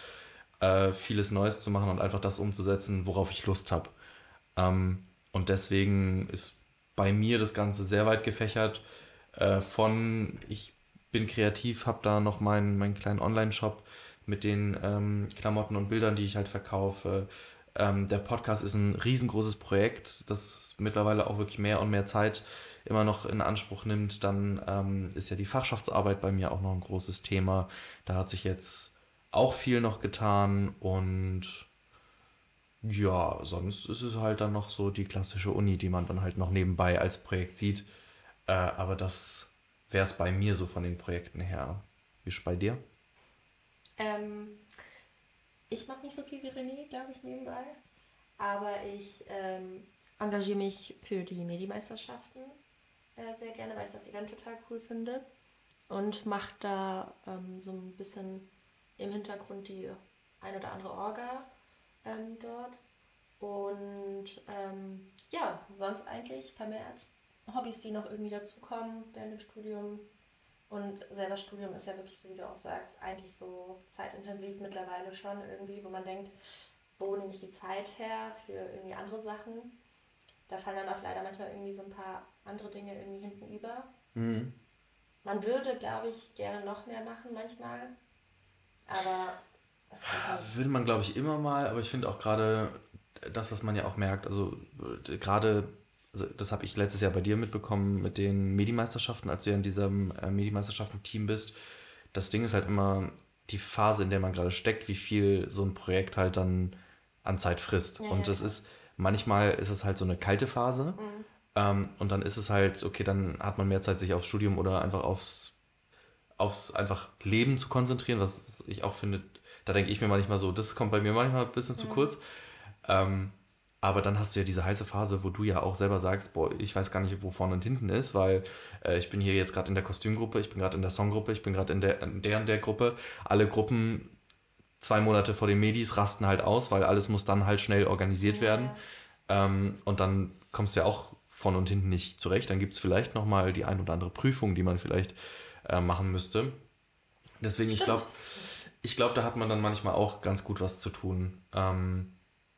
äh, vieles Neues zu machen und einfach das umzusetzen, worauf ich Lust habe. Ähm, und deswegen ist bei mir das Ganze sehr weit gefächert. Äh, von ich bin kreativ, habe da noch meinen, meinen kleinen Online-Shop mit den ähm, Klamotten und Bildern, die ich halt verkaufe. Ähm, der Podcast ist ein riesengroßes Projekt, das mittlerweile auch wirklich mehr und mehr Zeit immer noch in Anspruch nimmt, dann ähm, ist ja die Fachschaftsarbeit bei mir auch noch ein großes Thema. Da hat sich jetzt auch viel noch getan und ja, sonst ist es halt dann noch so die klassische Uni, die man dann halt noch nebenbei als Projekt sieht. Äh, aber das wäre es bei mir so von den Projekten her. Wie ist bei dir? Ähm, ich mache nicht so viel wie René, glaube ich, nebenbei. Aber ich ähm, engagiere mich für die Medimeisterschaften äh, sehr gerne, weil ich das Event total cool finde. Und mache da ähm, so ein bisschen im Hintergrund die ein oder andere Orga ähm, dort. Und ähm, ja, sonst eigentlich vermehrt Hobbys, die noch irgendwie dazukommen während dem Studium. Und selber Studium ist ja wirklich, so wie du auch sagst, eigentlich so zeitintensiv mittlerweile schon irgendwie, wo man denkt, wo nehme ich die Zeit her für irgendwie andere Sachen. Da fallen dann auch leider manchmal irgendwie so ein paar andere Dinge irgendwie hinten über. Mhm. Man würde, glaube ich, gerne noch mehr machen manchmal. Aber Will man, glaube ich, immer mal, aber ich finde auch gerade das, was man ja auch merkt, also äh, gerade also das habe ich letztes Jahr bei dir mitbekommen mit den Medimeisterschaften, als du ja in diesem äh, Medimeisterschaften-Team bist. Das Ding ist halt immer die Phase, in der man gerade steckt, wie viel so ein Projekt halt dann an Zeit frisst. Ja, und das ja. ist, manchmal ist es halt so eine kalte Phase. Mhm. Ähm, und dann ist es halt, okay, dann hat man mehr Zeit, sich aufs Studium oder einfach aufs, aufs einfach Leben zu konzentrieren, was ich auch finde, da denke ich mir manchmal so, das kommt bei mir manchmal ein bisschen mhm. zu kurz. Ähm, aber dann hast du ja diese heiße Phase, wo du ja auch selber sagst, boah, ich weiß gar nicht, wo vorne und hinten ist, weil äh, ich bin hier jetzt gerade in der Kostümgruppe, ich bin gerade in der Songgruppe, ich bin gerade in der, in der und der Gruppe. Alle Gruppen zwei Monate vor den Medis rasten halt aus, weil alles muss dann halt schnell organisiert ja. werden. Ähm, und dann kommst du ja auch vorne und hinten nicht zurecht. Dann gibt es vielleicht nochmal die ein oder andere Prüfung, die man vielleicht äh, machen müsste. Deswegen, Stimmt. ich glaube, ich glaube, da hat man dann manchmal auch ganz gut was zu tun. Ähm,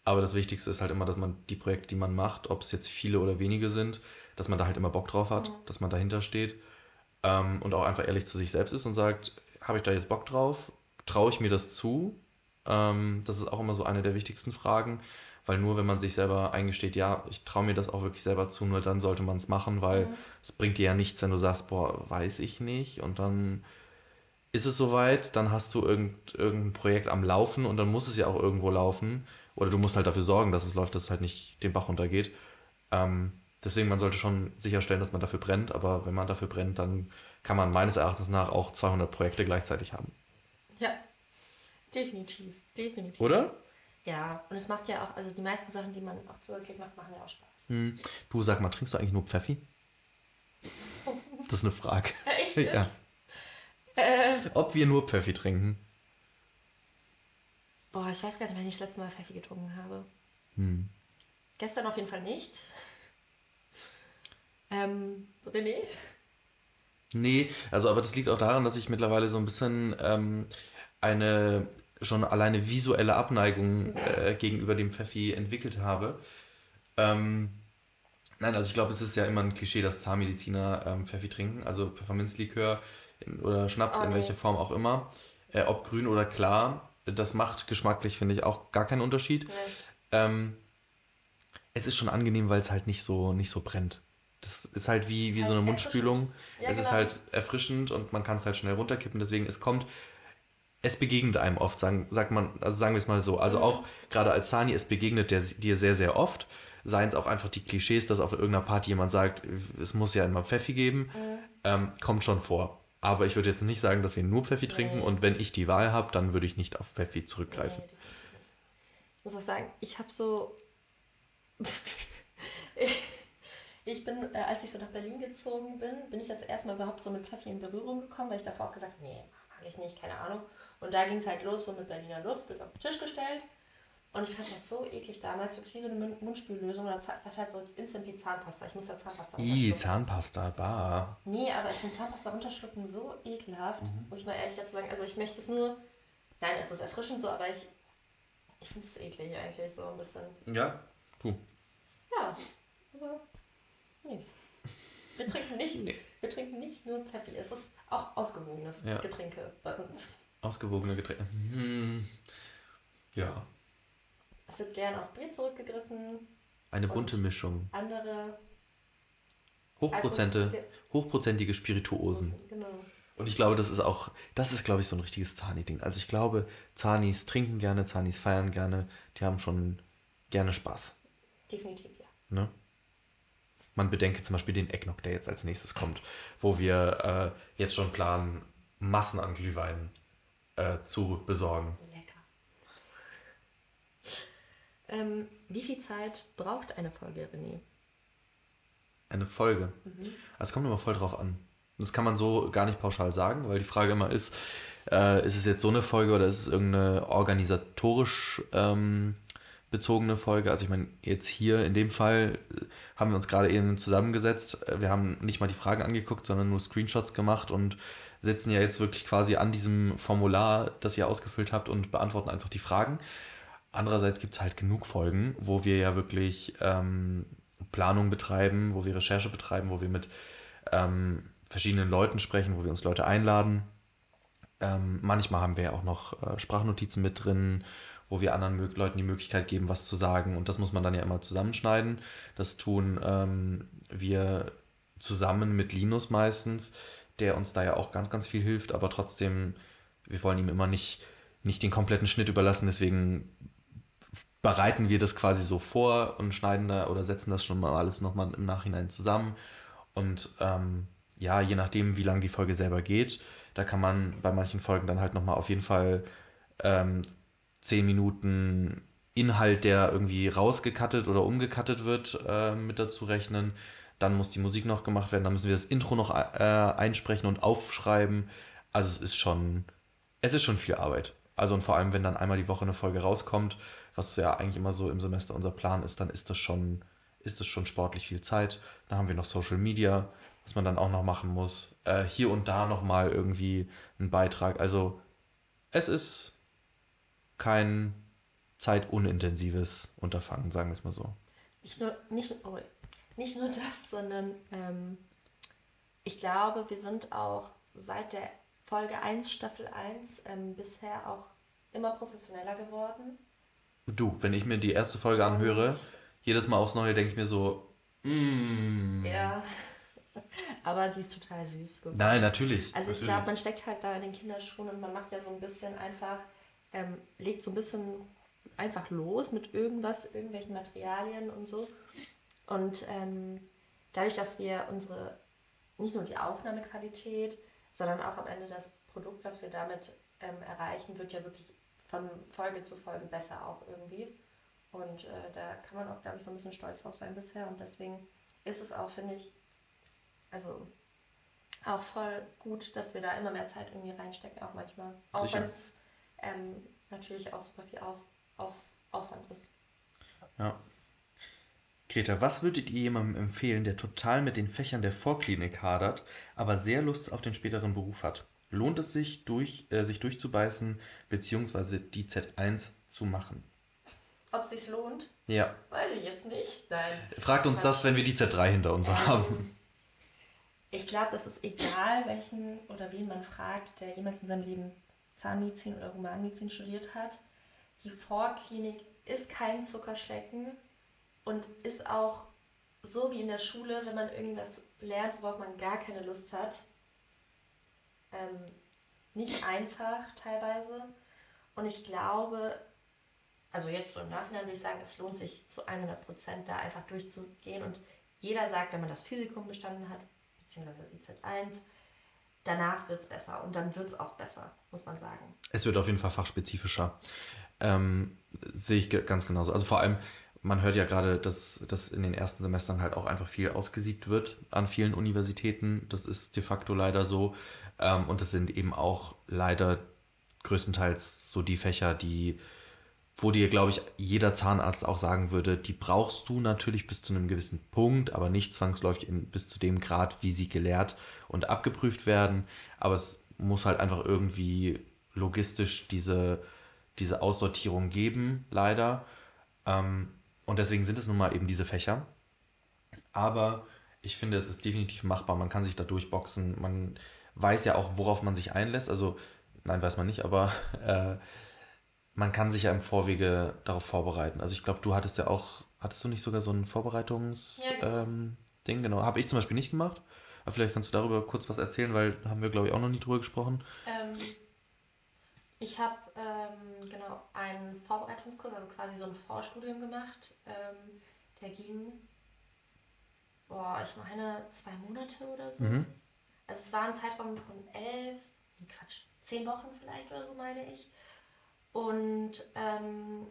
aber das Wichtigste ist halt immer, dass man die Projekte, die man macht, ob es jetzt viele oder wenige sind, dass man da halt immer Bock drauf hat, mhm. dass man dahinter steht ähm, und auch einfach ehrlich zu sich selbst ist und sagt, habe ich da jetzt Bock drauf? Traue ich mir das zu? Ähm, das ist auch immer so eine der wichtigsten Fragen, weil nur wenn man sich selber eingesteht, ja, ich traue mir das auch wirklich selber zu, nur dann sollte man es machen, weil mhm. es bringt dir ja nichts, wenn du sagst, boah, weiß ich nicht und dann ist es soweit, dann hast du irgend, irgendein Projekt am Laufen und dann muss es ja auch irgendwo laufen oder du musst halt dafür sorgen, dass es läuft, dass es halt nicht den Bach runtergeht. Ähm, deswegen, man sollte schon sicherstellen, dass man dafür brennt, aber wenn man dafür brennt, dann kann man meines Erachtens nach auch 200 Projekte gleichzeitig haben. Ja, definitiv, definitiv. Oder? Ja, und es macht ja auch, also die meisten Sachen, die man auch zusätzlich macht, machen ja auch Spaß. Hm. Du sag mal, trinkst du eigentlich nur Pfeffi? <laughs> Das ist eine Frage. Echt? Ja. Äh, Ob wir nur Pfeffi trinken? Boah, ich weiß gar nicht, wann ich das letzte Mal Pfeffi getrunken habe. Hm. Gestern auf jeden Fall nicht. Ähm, René? Nee, also aber das liegt auch daran, dass ich mittlerweile so ein bisschen ähm, eine schon alleine visuelle Abneigung äh, gegenüber dem Pfeffi entwickelt habe. Ähm, nein, also ich glaube, es ist ja immer ein Klischee, dass Zahnmediziner ähm, Pfeffi trinken, also Pfefferminzlikör oder Schnaps, oh, in welcher Form auch immer, äh, ob grün oder klar das macht geschmacklich, finde ich, auch gar keinen Unterschied. Nee. Ähm, es ist schon angenehm, weil es halt nicht so, nicht so brennt. Das ist halt wie, wie so eine Mundspülung. Ja, es genau. ist halt erfrischend und man kann es halt schnell runterkippen. Deswegen, es kommt, es begegnet einem oft, sagen, sagt man, also sagen wir es mal so. Also mhm. auch gerade als Sani, es begegnet der, dir sehr, sehr oft. Seien es auch einfach die Klischees, dass auf irgendeiner Party jemand sagt, es muss ja immer Pfeffi geben. Mhm. Ähm, kommt schon vor. Aber ich würde jetzt nicht sagen, dass wir nur Pfeffi nee. trinken und wenn ich die Wahl habe, dann würde ich nicht auf Pfeffi zurückgreifen. Nee, ich muss auch sagen, ich habe so. <laughs> ich bin, äh, als ich so nach Berlin gezogen bin, bin ich das erste Mal überhaupt so mit Pfeffi in Berührung gekommen, weil ich davor auch gesagt nee, mag ich nicht, keine Ahnung. Und da ging es halt los, so mit Berliner Luft, wird auf den Tisch gestellt und ich fand das so eklig damals, wirklich wie so eine Mundspüllösung. Oder das halt so instant wie Zahnpasta. Ich muss da Zahnpasta runterschlucken. Zahnpasta, bah. Nee, aber ich finde Zahnpasta runterschlucken so ekelhaft, mhm. muss ich mal ehrlich dazu sagen. Also ich möchte es nur, nein, es ist erfrischend so, aber ich, ich finde es eklig eigentlich so ein bisschen. Ja, tu. Ja, aber nee. Wir trinken nicht, nee. wir trinken nicht nur Pfeffi. Es ist auch ausgewogenes ja. Getränke bei uns. Ausgewogene Getränke. Hm. Ja. Es wird gern auf Bier zurückgegriffen. Eine bunte Mischung. Andere Hochprozente, hochprozentige Spirituosen. Genau. Und ich glaube, das ist auch, das ist, glaube ich, so ein richtiges Zani-Ding. Also ich glaube, Zanis trinken gerne, Zanis feiern gerne, die haben schon gerne Spaß. Definitiv, ja. Ne? man bedenke zum Beispiel den Eggnog, der jetzt als nächstes kommt, wo wir äh, jetzt schon planen, Massen an Glühwein äh, zu besorgen. Ähm, wie viel Zeit braucht eine Folge, René? Eine Folge. Mhm. Das kommt immer voll drauf an. Das kann man so gar nicht pauschal sagen, weil die Frage immer ist, äh, ist es jetzt so eine Folge oder ist es irgendeine organisatorisch ähm, bezogene Folge? Also ich meine, jetzt hier in dem Fall äh, haben wir uns gerade eben zusammengesetzt. Äh, wir haben nicht mal die Fragen angeguckt, sondern nur Screenshots gemacht und sitzen ja jetzt wirklich quasi an diesem Formular, das ihr ausgefüllt habt und beantworten einfach die Fragen. Andererseits gibt es halt genug Folgen, wo wir ja wirklich ähm, Planung betreiben, wo wir Recherche betreiben, wo wir mit ähm, verschiedenen Leuten sprechen, wo wir uns Leute einladen. Ähm, manchmal haben wir ja auch noch äh, Sprachnotizen mit drin, wo wir anderen Leuten die Möglichkeit geben, was zu sagen. Und das muss man dann ja immer zusammenschneiden. Das tun ähm, wir zusammen mit Linus meistens, der uns da ja auch ganz, ganz viel hilft. Aber trotzdem, wir wollen ihm immer nicht, nicht den kompletten Schnitt überlassen. Deswegen bereiten wir das quasi so vor und schneiden da oder setzen das schon mal alles nochmal im Nachhinein zusammen. Und ähm, ja, je nachdem, wie lang die Folge selber geht, da kann man bei manchen Folgen dann halt nochmal auf jeden Fall ähm, 10 Minuten Inhalt, der irgendwie rausgekattet oder umgekattet wird, äh, mit dazu rechnen. Dann muss die Musik noch gemacht werden, dann müssen wir das Intro noch äh, einsprechen und aufschreiben. Also es ist schon, es ist schon viel Arbeit. Also und vor allem, wenn dann einmal die Woche eine Folge rauskommt, was ja eigentlich immer so im Semester unser Plan ist, dann ist das schon, ist das schon sportlich viel Zeit. Dann haben wir noch Social Media, was man dann auch noch machen muss. Äh, hier und da nochmal irgendwie einen Beitrag. Also es ist kein zeitunintensives Unterfangen, sagen wir es mal so. Nicht nur, nicht, oh, nicht nur <laughs> das, sondern ähm, ich glaube, wir sind auch seit der Folge 1, Staffel 1 ähm, bisher auch immer professioneller geworden. Du, wenn ich mir die erste Folge anhöre, jedes Mal aufs Neue denke ich mir so, mm. Ja, <laughs> aber die ist total süß geworden. Nein, natürlich. Also ich natürlich. glaube, man steckt halt da in den Kinderschuhen und man macht ja so ein bisschen einfach, ähm, legt so ein bisschen einfach los mit irgendwas, irgendwelchen Materialien und so. Und ähm, dadurch, dass wir unsere, nicht nur die Aufnahmequalität, sondern auch am Ende das Produkt, was wir damit ähm, erreichen, wird ja wirklich von Folge zu Folge besser auch irgendwie. Und äh, da kann man auch, glaube ich, so ein bisschen stolz drauf sein bisher. Und deswegen ist es auch, finde ich, also auch voll gut, dass wir da immer mehr Zeit irgendwie reinstecken, auch manchmal. Auch wenn es ähm, natürlich auch super viel auf, auf, Aufwand ist. Ja. Greta, was würdet ihr jemandem empfehlen, der total mit den Fächern der Vorklinik hadert, aber sehr Lust auf den späteren Beruf hat? Lohnt es sich, durch, äh, sich durchzubeißen, beziehungsweise die Z1 zu machen? Ob es sich lohnt, Ja. weiß ich jetzt nicht. Nein. Fragt uns das, wenn wir die Z3 hinter uns haben. Ähm, ich glaube, das ist egal, welchen oder wen man fragt, der jemals in seinem Leben Zahnmedizin oder Humanmedizin studiert hat. Die Vorklinik ist kein Zuckerschlecken und ist auch so wie in der Schule, wenn man irgendwas lernt, worauf man gar keine Lust hat. Ähm, nicht einfach teilweise. Und ich glaube, also jetzt so im Nachhinein würde ich sagen, es lohnt sich zu 100 Prozent da einfach durchzugehen. Und jeder sagt, wenn man das Physikum bestanden hat, beziehungsweise die Z1, danach wird es besser. Und dann wird es auch besser, muss man sagen. Es wird auf jeden Fall fachspezifischer. Ähm, sehe ich ganz genauso. Also vor allem, man hört ja gerade, dass, dass in den ersten Semestern halt auch einfach viel ausgesiebt wird an vielen Universitäten. Das ist de facto leider so. Ähm, und das sind eben auch leider größtenteils so die Fächer, die, wo dir, glaube ich, jeder Zahnarzt auch sagen würde, die brauchst du natürlich bis zu einem gewissen Punkt, aber nicht zwangsläufig in, bis zu dem Grad, wie sie gelehrt und abgeprüft werden. Aber es muss halt einfach irgendwie logistisch diese, diese Aussortierung geben, leider. Ähm, und deswegen sind es nun mal eben diese Fächer. Aber ich finde, es ist definitiv machbar. Man kann sich da durchboxen. Man weiß ja auch, worauf man sich einlässt. Also, nein, weiß man nicht, aber <laughs> äh, man kann sich ja im Vorwege darauf vorbereiten. Also ich glaube, du hattest ja auch, hattest du nicht sogar so ein Vorbereitungs-Ding? Ja, genau. ähm, genau. Habe ich zum Beispiel nicht gemacht. Aber vielleicht kannst du darüber kurz was erzählen, weil da haben wir, glaube ich, auch noch nie drüber gesprochen. Ähm, ich habe ähm, genau einen Vorbereitungskurs, also quasi so ein Vorstudium gemacht. Ähm, der ging boah, ich meine zwei Monate oder so. Mhm. Also es war ein Zeitraum von elf, nee, Quatsch, zehn Wochen vielleicht oder so, meine ich. Und ähm,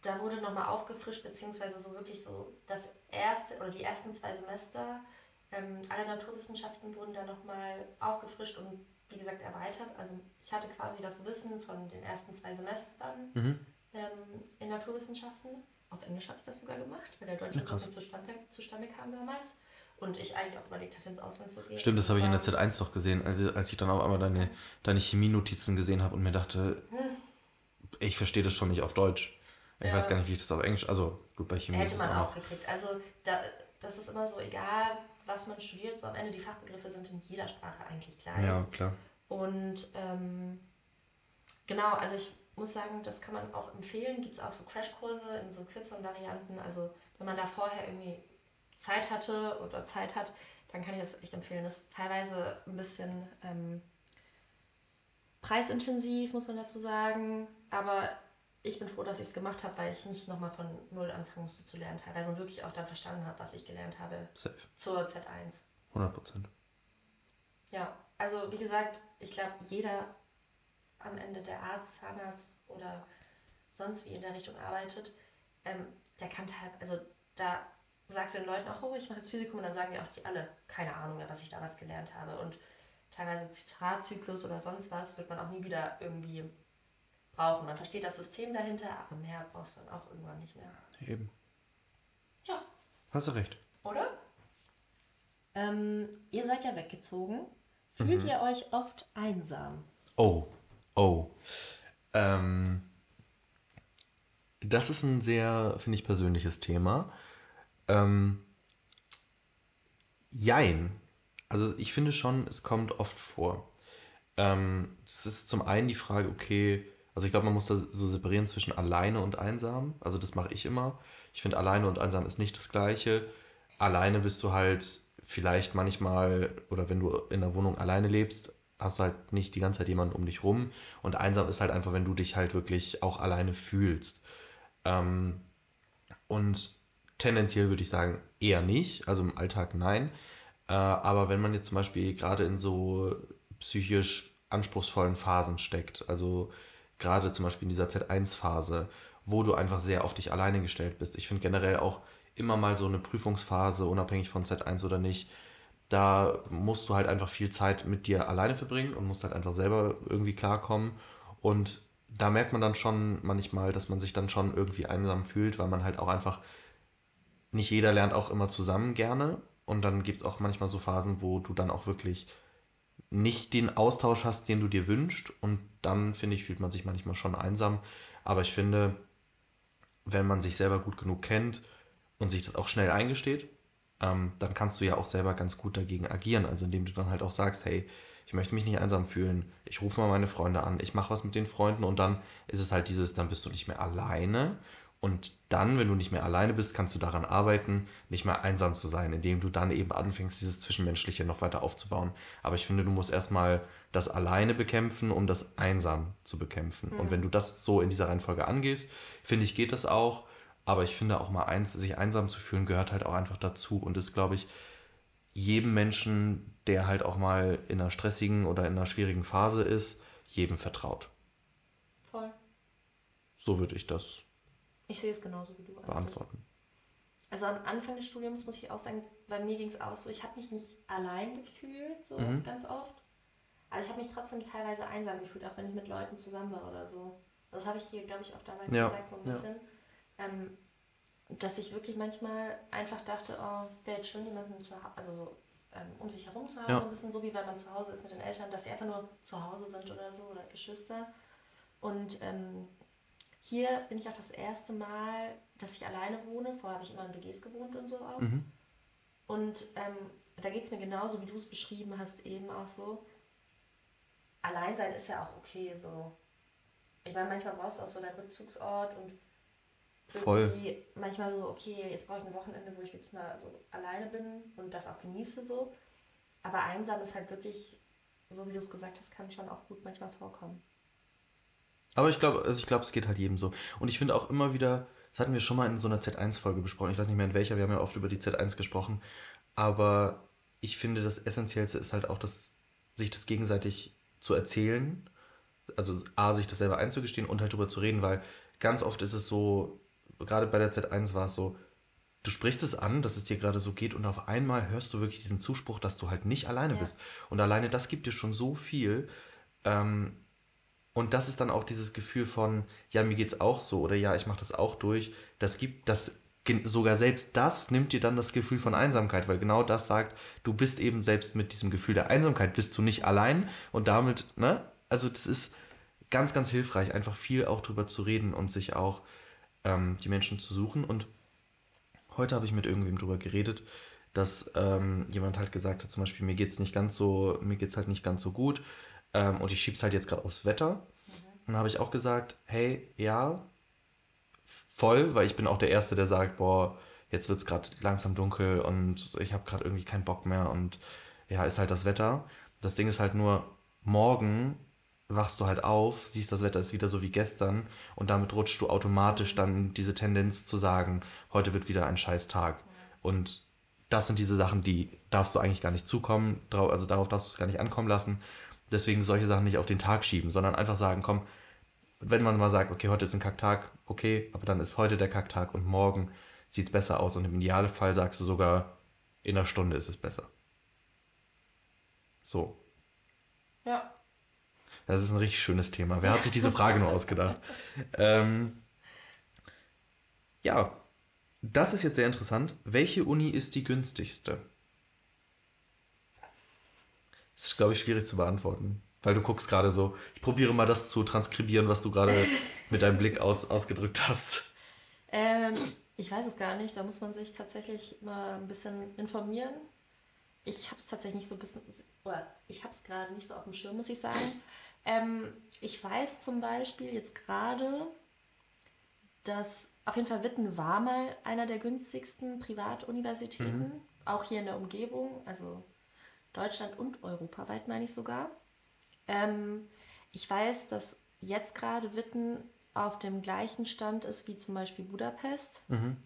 da wurde nochmal aufgefrischt, beziehungsweise so wirklich so das erste oder die ersten zwei Semester, ähm, alle Naturwissenschaften wurden da nochmal aufgefrischt und wie gesagt erweitert. Also ich hatte quasi das Wissen von den ersten zwei Semestern mhm. ähm, in Naturwissenschaften. Auf Englisch habe ich das sogar gemacht, weil der deutsche ja, zustande, zustande kam damals. Und ich eigentlich auch überlegt hatte, ins Ausland zu gehen. Stimmt, das habe ich in der Z1 doch gesehen, also als ich dann auch einmal deine, deine Chemienotizen gesehen habe und mir dachte, hm. ich verstehe das schon nicht auf Deutsch. Ich ja. weiß gar nicht, wie ich das auf Englisch. Also gut, bei Chemie Hätte ist man auch, auch gekriegt. Also da, das ist immer so, egal was man studiert, so am Ende die Fachbegriffe sind in jeder Sprache eigentlich gleich. Ja, klar. Und ähm, genau, also ich muss sagen, das kann man auch empfehlen. Gibt es auch so Crashkurse in so kürzeren Varianten. Also wenn man da vorher irgendwie Zeit hatte oder Zeit hat, dann kann ich das echt empfehlen. Das ist teilweise ein bisschen ähm, preisintensiv, muss man dazu sagen. Aber ich bin froh, dass ich es gemacht habe, weil ich nicht nochmal von Null anfangen musste zu lernen teilweise und wirklich auch dann verstanden habe, was ich gelernt habe. Safe. Zur Z1. 100 Prozent. Ja, also wie gesagt, ich glaube, jeder am Ende der Arzt, Zahnarzt oder sonst wie in der Richtung arbeitet, ähm, der kann halt, also da sagst du den Leuten auch, oh, ich mache jetzt Physikum und dann sagen die auch die alle, keine Ahnung mehr, was ich damals gelernt habe. Und teilweise Zitratzyklus oder sonst was wird man auch nie wieder irgendwie brauchen. Man versteht das System dahinter, aber mehr brauchst du dann auch irgendwann nicht mehr. Eben. Ja. Hast du recht. Oder? Ähm, ihr seid ja weggezogen. Fühlt mhm. ihr euch oft einsam? Oh, oh. Ähm, das ist ein sehr, finde ich, persönliches Thema. Ähm, jein. Also ich finde schon, es kommt oft vor. Ähm, es ist zum einen die Frage, okay, also ich glaube, man muss da so separieren zwischen alleine und einsam. Also das mache ich immer. Ich finde, alleine und einsam ist nicht das gleiche. Alleine bist du halt vielleicht manchmal, oder wenn du in der Wohnung alleine lebst, hast du halt nicht die ganze Zeit jemanden um dich rum. Und einsam ist halt einfach, wenn du dich halt wirklich auch alleine fühlst. Ähm, und tendenziell würde ich sagen, eher nicht. Also im Alltag nein. Äh, aber wenn man jetzt zum Beispiel gerade in so psychisch anspruchsvollen Phasen steckt, also gerade zum Beispiel in dieser Z1-Phase, wo du einfach sehr auf dich alleine gestellt bist. Ich finde generell auch immer mal so eine Prüfungsphase, unabhängig von Z1 oder nicht, da musst du halt einfach viel Zeit mit dir alleine verbringen und musst halt einfach selber irgendwie klarkommen. Und da merkt man dann schon manchmal, dass man sich dann schon irgendwie einsam fühlt, weil man halt auch einfach, nicht jeder lernt auch immer zusammen gerne. Und dann gibt es auch manchmal so Phasen, wo du dann auch wirklich nicht den Austausch hast, den du dir wünschst. Und dann, finde ich, fühlt man sich manchmal schon einsam. Aber ich finde, wenn man sich selber gut genug kennt und sich das auch schnell eingesteht, ähm, dann kannst du ja auch selber ganz gut dagegen agieren. Also indem du dann halt auch sagst, hey, ich möchte mich nicht einsam fühlen, ich rufe mal meine Freunde an, ich mache was mit den Freunden und dann ist es halt dieses, dann bist du nicht mehr alleine und dann, wenn du nicht mehr alleine bist, kannst du daran arbeiten, nicht mehr einsam zu sein, indem du dann eben anfängst, dieses Zwischenmenschliche noch weiter aufzubauen. Aber ich finde, du musst erstmal das alleine bekämpfen, um das einsam zu bekämpfen. Mhm. Und wenn du das so in dieser Reihenfolge angehst, finde ich, geht das auch. Aber ich finde auch mal eins, sich einsam zu fühlen, gehört halt auch einfach dazu. Und ist, glaube ich, jedem Menschen, der halt auch mal in einer stressigen oder in einer schwierigen Phase ist, jedem vertraut. Voll. So würde ich das ich sehe es genauso wie du. Beantworten. Also am Anfang des Studiums muss ich auch sagen, bei mir ging es auch so, ich habe mich nicht allein gefühlt, so mhm. ganz oft. Aber ich habe mich trotzdem teilweise einsam gefühlt, auch wenn ich mit Leuten zusammen war oder so. Das habe ich dir, glaube ich, auch damals ja. gesagt, so ein bisschen. Ja. Ähm, dass ich wirklich manchmal einfach dachte, oh, wäre jetzt schon jemanden zu also so ähm, um sich herum zu haben, ja. so ein bisschen so wie wenn man zu Hause ist mit den Eltern, dass sie einfach nur zu Hause sind oder so oder Geschwister. Und ähm, hier bin ich auch das erste Mal, dass ich alleine wohne. Vorher habe ich immer in WGs gewohnt und so auch. Mhm. Und ähm, da geht es mir genauso, wie du es beschrieben hast, eben auch so. Allein sein ist ja auch okay, so. Ich meine, manchmal brauchst du auch so deinen Rückzugsort und Voll. irgendwie manchmal so, okay, jetzt brauche ich ein Wochenende, wo ich wirklich mal so alleine bin und das auch genieße so. Aber einsam ist halt wirklich, so wie du es gesagt hast, kann schon auch gut manchmal vorkommen. Aber ich glaube, also ich glaube, es geht halt jedem so. Und ich finde auch immer wieder, das hatten wir schon mal in so einer Z1-Folge besprochen. Ich weiß nicht mehr in welcher, wir haben ja oft über die Z1 gesprochen. Aber ich finde, das Essentiellste ist halt auch, das, sich das gegenseitig zu erzählen. Also A, sich das selber einzugestehen und halt drüber zu reden, weil ganz oft ist es so, gerade bei der Z1 war es so, du sprichst es an, dass es dir gerade so geht und auf einmal hörst du wirklich diesen Zuspruch, dass du halt nicht alleine ja. bist. Und alleine das gibt dir schon so viel. Ähm, und das ist dann auch dieses Gefühl von, ja, mir geht's auch so oder ja, ich mache das auch durch. Das gibt, das sogar selbst das nimmt dir dann das Gefühl von Einsamkeit, weil genau das sagt, du bist eben selbst mit diesem Gefühl der Einsamkeit bist du nicht allein und damit, ne? Also das ist ganz, ganz hilfreich, einfach viel auch drüber zu reden und sich auch ähm, die Menschen zu suchen und Heute habe ich mit irgendwem drüber geredet, dass ähm, jemand halt gesagt hat, zum Beispiel, mir geht es nicht ganz so, mir geht's halt nicht ganz so gut ähm, und ich schiebe es halt jetzt gerade aufs Wetter. Mhm. Dann habe ich auch gesagt, hey, ja, voll, weil ich bin auch der Erste, der sagt, boah, jetzt wird es gerade langsam dunkel und ich habe gerade irgendwie keinen Bock mehr und ja, ist halt das Wetter. Das Ding ist halt nur, morgen wachst du halt auf, siehst, das Wetter ist wieder so wie gestern und damit rutschst du automatisch dann diese Tendenz zu sagen, heute wird wieder ein scheiß Tag. Und das sind diese Sachen, die darfst du eigentlich gar nicht zukommen, also darauf darfst du es gar nicht ankommen lassen. Deswegen solche Sachen nicht auf den Tag schieben, sondern einfach sagen, komm, wenn man mal sagt, okay, heute ist ein Kacktag, okay, aber dann ist heute der Kacktag und morgen sieht es besser aus und im Idealfall sagst du sogar, in einer Stunde ist es besser. So. Ja. Das ist ein richtig schönes Thema. Wer hat sich diese Frage nur ausgedacht? <laughs> ähm, ja, das ist jetzt sehr interessant. Welche Uni ist die günstigste? Das ist, glaube ich, schwierig zu beantworten. Weil du guckst gerade so. Ich probiere mal das zu transkribieren, was du gerade <laughs> mit deinem Blick aus, ausgedrückt hast. Ähm, ich weiß es gar nicht. Da muss man sich tatsächlich mal ein bisschen informieren. Ich habe es tatsächlich nicht so ein bisschen. Oder ich habe es gerade nicht so auf dem Schirm, muss ich sagen. Ähm, ich weiß zum Beispiel jetzt gerade, dass auf jeden Fall Witten war mal einer der günstigsten Privatuniversitäten, mhm. auch hier in der Umgebung, also Deutschland und europaweit meine ich sogar. Ähm, ich weiß, dass jetzt gerade Witten auf dem gleichen Stand ist wie zum Beispiel Budapest. Mhm.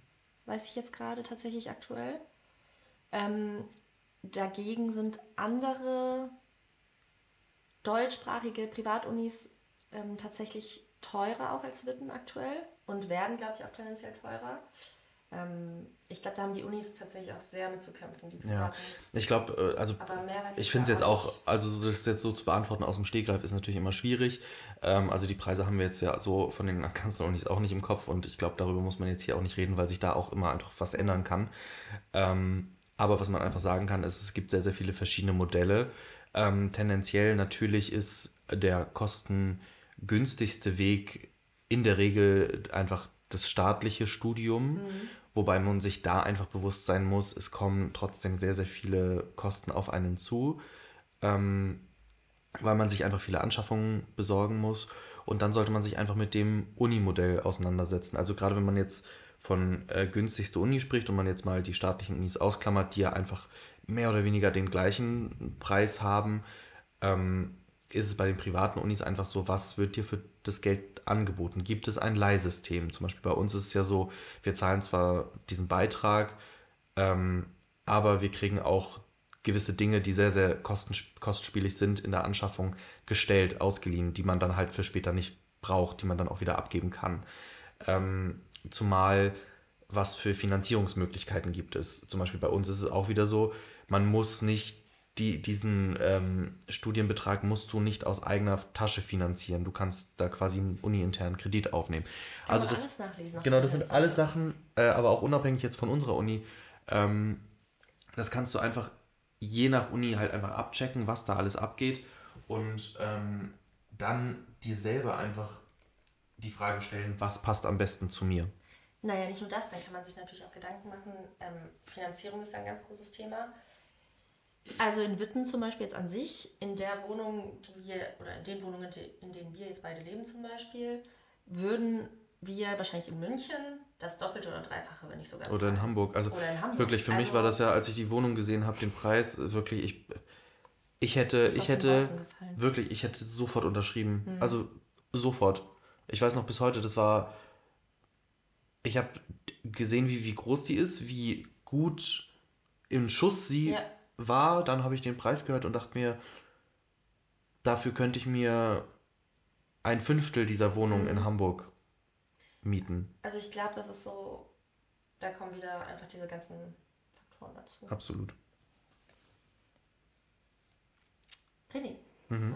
Weiß ich jetzt gerade tatsächlich aktuell. Ähm, dagegen sind andere deutschsprachige Privatunis ähm, tatsächlich teurer auch als Witten aktuell und werden, glaube ich, auch tendenziell teurer. Ähm, ich glaube, da haben die Unis tatsächlich auch sehr mit zu kämpfen. Die ja, ich glaube, äh, also ich finde es jetzt auch, also das jetzt so zu beantworten aus dem Stegreif ist natürlich immer schwierig. Ähm, also die Preise haben wir jetzt ja so von den <laughs> ganzen Unis auch nicht im Kopf und ich glaube, darüber muss man jetzt hier auch nicht reden, weil sich da auch immer einfach was ändern kann. Ähm, aber was man einfach sagen kann, ist, es gibt sehr, sehr viele verschiedene Modelle. Tendenziell natürlich ist der kostengünstigste Weg in der Regel einfach das staatliche Studium, mhm. Wobei man sich da einfach bewusst sein muss, es kommen trotzdem sehr, sehr viele Kosten auf einen zu, ähm, weil man sich einfach viele Anschaffungen besorgen muss. Und dann sollte man sich einfach mit dem Uni-Modell auseinandersetzen. Also gerade wenn man jetzt von äh, günstigste Uni spricht und man jetzt mal die staatlichen Unis ausklammert, die ja einfach mehr oder weniger den gleichen Preis haben, ähm, ist es bei den privaten Unis einfach so, was wird dir für das Geld angeboten? Gibt es ein Leihsystem? Zum Beispiel bei uns ist es ja so, wir zahlen zwar diesen Beitrag, ähm, aber wir kriegen auch gewisse Dinge, die sehr, sehr kostspielig sind in der Anschaffung, gestellt, ausgeliehen, die man dann halt für später nicht braucht, die man dann auch wieder abgeben kann. Ähm, zumal was für Finanzierungsmöglichkeiten gibt es. Zum Beispiel bei uns ist es auch wieder so, man muss nicht die, diesen ähm, Studienbetrag musst du nicht aus eigener Tasche finanzieren. Du kannst da quasi einen uni-internen Kredit aufnehmen. Kann also das, alles nachlesen. Genau, das sind alles Sachen, äh, aber auch unabhängig jetzt von unserer Uni. Ähm, das kannst du einfach je nach Uni halt einfach abchecken, was da alles abgeht und ähm, dann dir selber einfach die Frage stellen, was passt am besten zu mir. Naja, nicht nur das, dann kann man sich natürlich auch Gedanken machen. Ähm, Finanzierung ist ein ganz großes Thema. Also in Witten zum Beispiel jetzt an sich, in der Wohnung, die wir, oder in den Wohnungen, in denen wir jetzt beide leben zum Beispiel, würden wir wahrscheinlich in München das Doppelte oder Dreifache, wenn nicht sogar. Oder in Hamburg. Also oder in Hamburg. wirklich, für also, mich war das ja, als ich die Wohnung gesehen habe, den Preis, wirklich, ich, ich hätte, ich hätte, wirklich, ich hätte sofort unterschrieben. Mhm. Also sofort. Ich weiß noch bis heute, das war ich habe gesehen, wie, wie groß die ist, wie gut im Schuss sie Ja. War. Dann habe ich den Preis gehört und dachte mir, dafür könnte ich mir ein Fünftel dieser Wohnung in Hamburg mieten. Also ich glaube, das ist so, da kommen wieder einfach diese ganzen Faktoren dazu. Absolut. René. <laughs>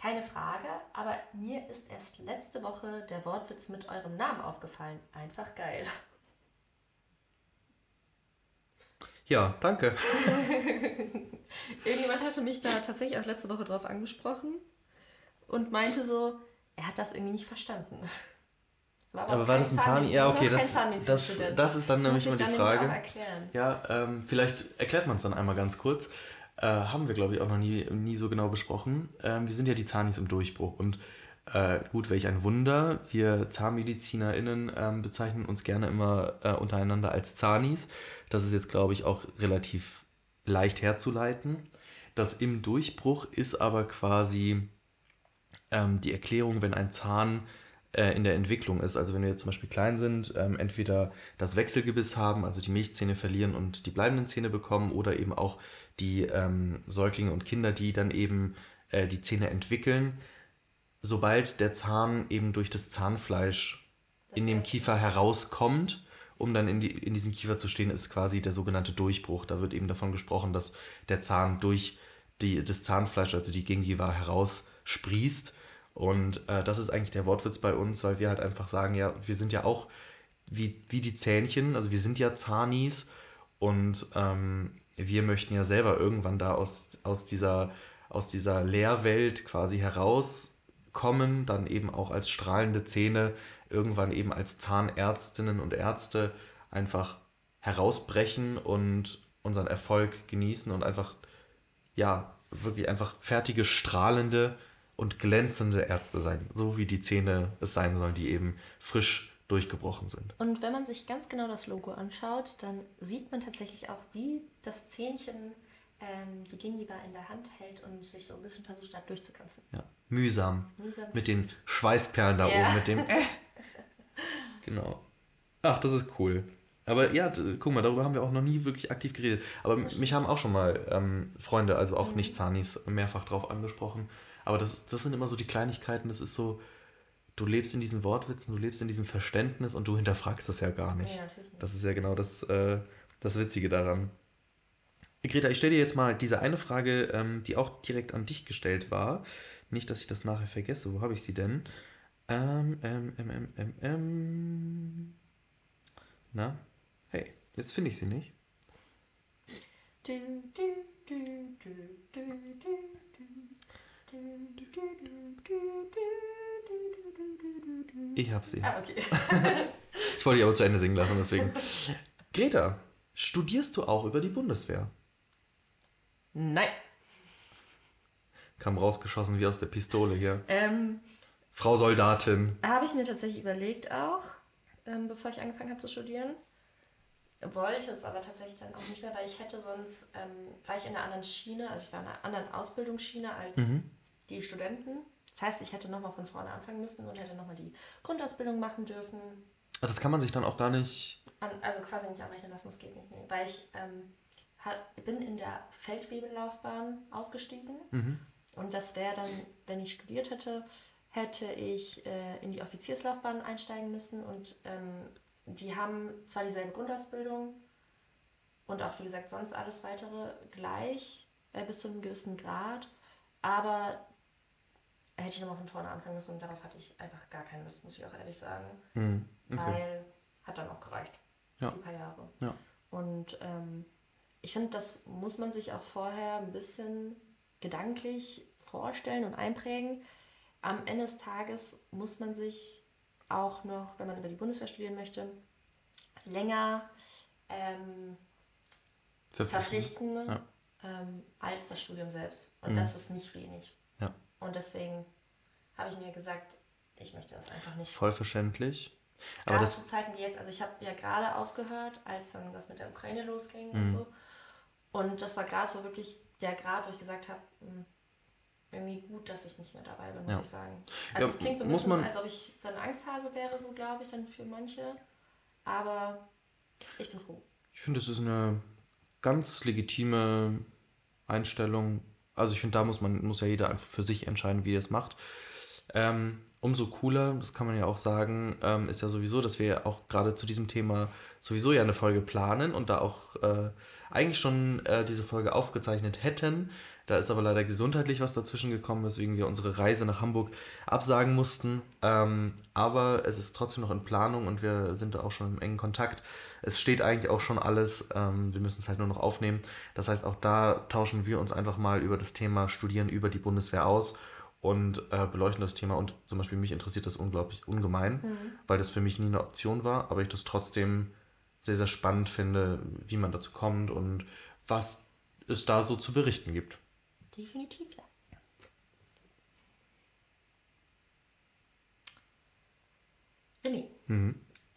Keine Frage, aber mir ist erst letzte Woche der Wortwitz mit eurem Namen aufgefallen. Einfach geil. Ja, danke. <laughs> Irgendjemand hatte mich da tatsächlich auch letzte Woche drauf angesprochen und meinte so, er hat das irgendwie nicht verstanden. War Aber war das ein Zahn? Ja, okay, das, das, das ist dann Das nämlich ich die Frage. Ja, ähm, vielleicht erklärt man es dann einmal ganz kurz. Äh, haben wir, glaube ich, auch noch nie, nie so genau besprochen. Ähm, wir sind ja die Zanis im Durchbruch und äh, gut, welch ein Wunder. Wir ZahnmedizinerInnen ähm, bezeichnen uns gerne immer äh, untereinander als Zanis. Das ist jetzt, glaube ich, auch relativ leicht herzuleiten. Das im Durchbruch ist aber quasi ähm, die Erklärung, wenn ein Zahn äh, in der Entwicklung ist. Also wenn wir zum Beispiel klein sind, ähm, entweder das Wechselgebiss haben, also die Milchzähne verlieren und die bleibenden Zähne bekommen, oder eben auch die ähm, Säuglinge und Kinder, die dann eben äh, die Zähne entwickeln. Sobald der Zahn eben durch das Zahnfleisch Das in dem Kiefer herauskommt, um dann in, die, in diesem Kiefer zu stehen, ist quasi der sogenannte Durchbruch. Da wird eben davon gesprochen, dass der Zahn durch die, das Zahnfleisch, also die Gingiva, heraussprießt. Und äh, das ist eigentlich der Wortwitz bei uns, weil wir halt einfach sagen, ja, wir sind ja auch wie, wie die Zähnchen, also wir sind ja Zahnis und ähm, wir möchten ja selber irgendwann da aus, aus, dieser, aus dieser Leerwelt quasi herauskommen, dann eben auch als strahlende Zähne, irgendwann eben als Zahnärztinnen und Ärzte einfach herausbrechen und unseren Erfolg genießen und einfach, ja, wirklich einfach fertige, strahlende und glänzende Ärzte sein, so wie die Zähne es sein sollen, die eben frisch durchgebrochen sind. Und wenn man sich ganz genau das Logo anschaut, dann sieht man tatsächlich auch, wie das Zähnchen ähm, die Gingiva in der Hand hält und sich so ein bisschen versucht hat durchzukämpfen. Ja, mühsam. Mühsam. Mit den Schweißperlen da Ja. oben, mit dem. <laughs> genau. Ach, das ist cool. Aber ja, guck mal, darüber haben wir auch noch nie wirklich aktiv geredet. Aber mich haben auch schon mal ähm, Freunde, also auch nicht Zanis, mehrfach drauf angesprochen. Aber das, das sind immer so die Kleinigkeiten. Das ist so, du lebst in diesen Wortwitzen, du lebst in diesem Verständnis und du hinterfragst das ja gar nicht. Natürlich nicht. Das ist ja genau das, äh, das Witzige daran. Greta, ich stelle dir jetzt mal diese eine Frage, ähm, die auch direkt an dich gestellt war. Nicht, dass ich das nachher vergesse. Wo habe ich sie denn? Ähm, ähm, ähm, ähm, ähm. ähm. Na? Hey, jetzt finde ich sie nicht. Ich habe sie. Ah, okay. <laughs> ich wollte dich aber zu Ende singen lassen, deswegen. Greta, studierst du auch über die Bundeswehr? Nein. Kam rausgeschossen wie aus der Pistole hier. Ähm, Frau Soldatin. Habe ich mir tatsächlich überlegt auch, ähm, bevor ich angefangen habe zu studieren. Wollte es aber tatsächlich dann auch nicht mehr, weil ich hätte sonst, ähm, war ich in einer anderen Schiene, also ich war in einer anderen Ausbildungsschiene als die Studenten. Das heißt, ich hätte nochmal von vorne anfangen müssen und hätte nochmal die Grundausbildung machen dürfen. Ah, Das kann man sich dann auch gar nicht. An, also quasi nicht abrechnen lassen, das geht nicht. Nee. Weil ich ähm, bin in der Feldwebellaufbahn aufgestiegen. Und das wäre dann, wenn ich studiert hätte, hätte ich äh, in die Offizierslaufbahn einsteigen müssen. Und ähm, die haben zwar dieselbe Grundausbildung und auch, wie gesagt, sonst alles weitere gleich äh, bis zu einem gewissen Grad. Aber hätte ich nochmal von vorne anfangen müssen und darauf hatte ich einfach gar keine Lust, muss ich auch ehrlich sagen. Hm, okay. Weil hat dann auch gereicht. Ja. Die paar Jahre. Ja. Und ähm, ich finde, das muss man sich auch vorher ein bisschen gedanklich vorstellen und einprägen. Am Ende des Tages muss man sich auch noch, wenn man über die Bundeswehr studieren möchte, länger ähm, verpflichten Ja. ähm, als das Studium selbst. Und Mhm. das ist nicht wenig. Ja. Und deswegen habe ich mir gesagt, ich möchte das einfach nicht. Voll verständlich. Aber Gerade das, zu Zeiten wie jetzt, also ich habe ja gerade aufgehört, als dann das mit der Ukraine losging Mhm. und so. Und das war gerade so wirklich der Grad, wo ich gesagt habe, hm, irgendwie gut, dass ich nicht mehr dabei bin, muss Ja. ich sagen. Also Ja, es klingt so ein bisschen, man- als ob ich dann Angsthase wäre, so glaube ich, dann für manche. Aber ich bin froh. Ich finde, es ist eine ganz legitime Einstellung. Also ich finde, da muss man, muss ja jeder einfach für sich entscheiden, wie er es macht. Ähm, umso cooler, das kann man ja auch sagen, ähm, ist ja sowieso, dass wir auch gerade zu diesem Thema sowieso ja eine Folge planen und da auch äh, eigentlich schon äh, diese Folge aufgezeichnet hätten. Da ist aber leider gesundheitlich was dazwischen gekommen, weswegen wir unsere Reise nach Hamburg absagen mussten. Ähm, aber es ist trotzdem noch in Planung und wir sind da auch schon im engen Kontakt. Es steht eigentlich auch schon alles. Ähm, wir müssen es halt nur noch aufnehmen. Das heißt, auch da tauschen wir uns einfach mal über das Thema Studieren über die Bundeswehr aus und äh, beleuchten das Thema. Und zum Beispiel mich interessiert das unglaublich ungemein, weil das für mich nie eine Option war, aber ich das trotzdem sehr, sehr spannend finde, wie man dazu kommt und was es da so zu berichten gibt. Definitiv, ja. René,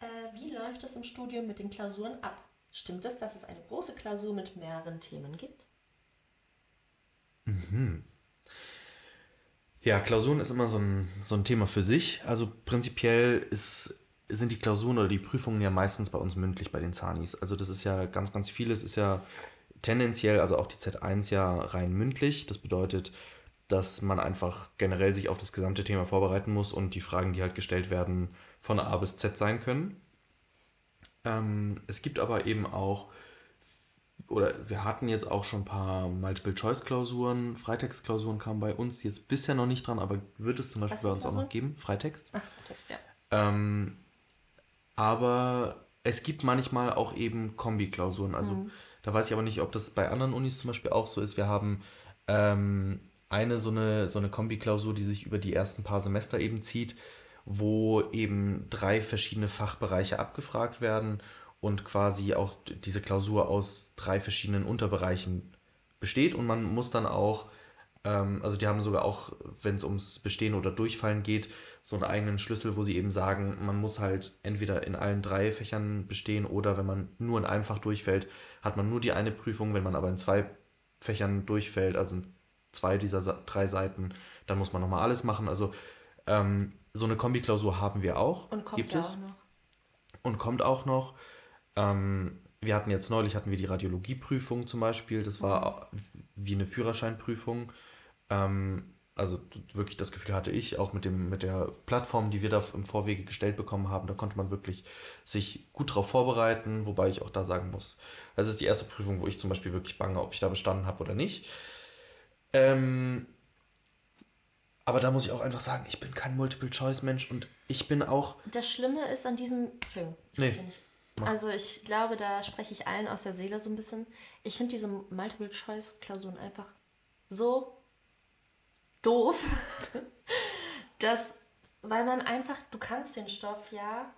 äh, wie läuft es im Studium mit den Klausuren ab? Stimmt es, dass es eine große Klausur mit mehreren Themen gibt? Ja, Klausuren ist immer so ein, so ein Thema für sich. Also prinzipiell ist, sind die Klausuren oder die Prüfungen ja meistens bei uns mündlich bei den Zanis. Also das ist ja ganz, ganz vieles ist ja tendenziell, also auch die Z1 ja rein mündlich. Das bedeutet, dass man einfach generell sich auf das gesamte Thema vorbereiten muss und die Fragen, die halt gestellt werden, von A bis Z sein können. Ähm, es gibt aber eben auch oder wir hatten jetzt auch schon ein paar Multiple-Choice-Klausuren, Freitextklausuren kamen bei uns jetzt bisher noch nicht dran, aber wird es zum Beispiel Was bei uns auch noch Klausuren? geben, Freitext. Ach, Text, ja. Ähm, aber es gibt manchmal auch eben Kombi-Klausuren. Also da weiß ich aber nicht, ob das bei anderen Unis zum Beispiel auch so ist. Wir haben ähm, eine so eine, so eine Kombi-Klausur, die sich über die ersten paar Semester eben zieht, wo eben drei verschiedene Fachbereiche abgefragt werden und quasi auch diese Klausur aus drei verschiedenen Unterbereichen besteht und man muss dann auch, ähm, also die haben sogar auch, wenn es ums Bestehen oder Durchfallen geht, so einen eigenen Schlüssel, wo sie eben sagen, man muss halt entweder in allen drei Fächern bestehen oder wenn man nur in einem Fach durchfällt, hat man nur die eine Prüfung, wenn man aber in zwei Fächern durchfällt, also in zwei dieser drei Seiten, dann muss man nochmal alles machen. Also ähm, so eine Kombiklausur haben wir auch. Und kommt gibt es auch noch. und kommt auch noch. Ähm, wir hatten jetzt neulich hatten wir die Radiologieprüfung zum Beispiel. Das war wie eine Führerscheinprüfung. Ähm, also wirklich das Gefühl hatte ich auch mit dem mit der Plattform, die wir da im Vorwege gestellt bekommen haben. Da konnte man wirklich sich gut drauf vorbereiten. Wobei ich auch da sagen muss, das ist die erste Prüfung, wo ich zum Beispiel wirklich bange, ob ich da bestanden habe oder nicht. Ähm, aber da muss ich auch einfach sagen, ich bin kein Multiple-Choice-Mensch und ich bin auch Das Schlimme ist an diesen. Entschuldigung, ich Nee, nicht. Also ich glaube, da spreche ich allen aus der Seele so ein bisschen. Ich finde diese Multiple-Choice-Klausuren einfach so doof, <laughs> dass, weil man einfach, du kannst den Stoff ja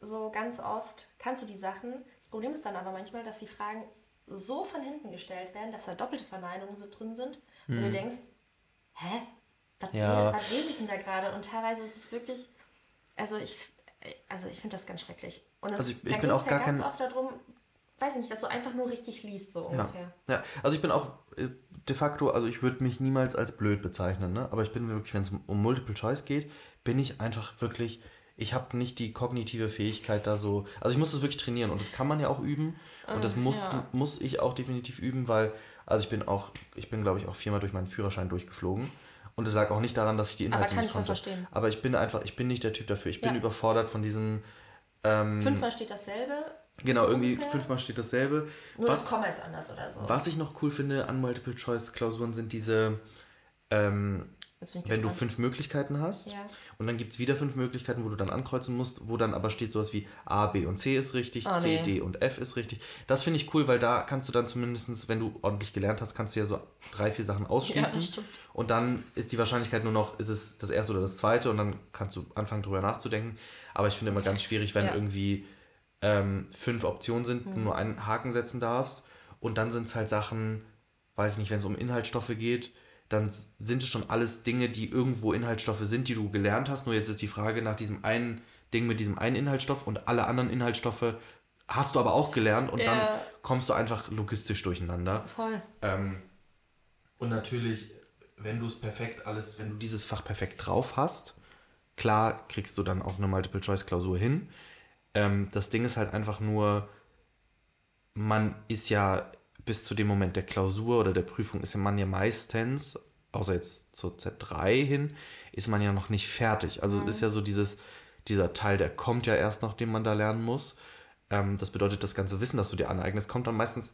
so ganz oft, kannst du die Sachen. Das Problem ist dann aber manchmal, dass die Fragen so von hinten gestellt werden, dass da doppelte Verneinungen so drin sind und du denkst, hä? Was, Ja. was lese ich denn da gerade? Und teilweise ist es wirklich, also ich, also ich finde das ganz schrecklich. Und es, Also ich- ich da bin auch gar ja ganz kein- oft darum, weiß ich nicht, dass du einfach nur richtig liest, so ungefähr. Ja, also ich bin auch äh, de facto, also ich würde mich niemals als blöd bezeichnen, ne? aber ich bin wirklich, wenn es um, Multiple Choice geht, bin ich einfach wirklich, ich habe nicht die kognitive Fähigkeit da so, also ich muss das wirklich trainieren und das kann man ja auch üben und das muss, ja. muss ich auch definitiv üben, weil, also ich bin auch, ich bin glaube ich auch viermal durch meinen Führerschein durchgeflogen und es lag auch nicht daran, dass ich die Inhalte kann nicht ich konnte. verstehen. Aber ich bin einfach, ich bin nicht der Typ dafür, ich bin Ja. überfordert von diesem, ähm, Fünfmal steht dasselbe, genau, so irgendwie ungefähr. fünfmal steht dasselbe. nur Was- das Komma ist anders oder so. was ich noch cool finde an Multiple-Choice-Klausuren sind diese, ähm, Wenn du fünf Möglichkeiten hast Ja. und dann gibt es wieder fünf Möglichkeiten, wo du dann ankreuzen musst, wo dann aber steht sowas wie A, B und C ist richtig, Oh, C, nee. D und F ist richtig. Das finde ich cool, weil da kannst du dann zumindest, wenn du ordentlich gelernt hast, kannst du ja so drei, vier Sachen <laughs> ausschließen. stimmt. und dann ist die Wahrscheinlichkeit nur noch, ist es das erste oder das zweite und dann kannst du anfangen drüber nachzudenken. Aber ich finde immer ganz schwierig, wenn Ja. irgendwie ähm, fünf Optionen sind, Hm. du nur einen Haken setzen darfst und dann sind es halt Sachen, weiß ich nicht, wenn es um Inhaltsstoffe geht, dann sind es schon alles Dinge, die irgendwo Inhaltsstoffe sind, die du gelernt hast. Nur jetzt ist die Frage nach diesem einen Ding mit diesem einen Inhaltsstoff und alle anderen Inhaltsstoffe hast du aber auch gelernt und dann Ja. kommst du einfach logistisch durcheinander. Voll. Ähm, und natürlich, wenn du es perfekt alles, wenn du dieses Fach perfekt drauf hast, klar kriegst du dann auch eine Multiple-Choice-Klausur hin. Ähm, das Ding ist halt einfach nur, man ist ja bis zu dem Moment der Klausur oder der Prüfung ist man ja meistens, außer jetzt zur Z3 hin, ist man ja noch nicht fertig. Also es ist ja so dieses, dieser Teil, der kommt ja erst noch, den man da lernen muss. Ähm, das bedeutet, das ganze Wissen, das du dir aneignest, kommt dann meistens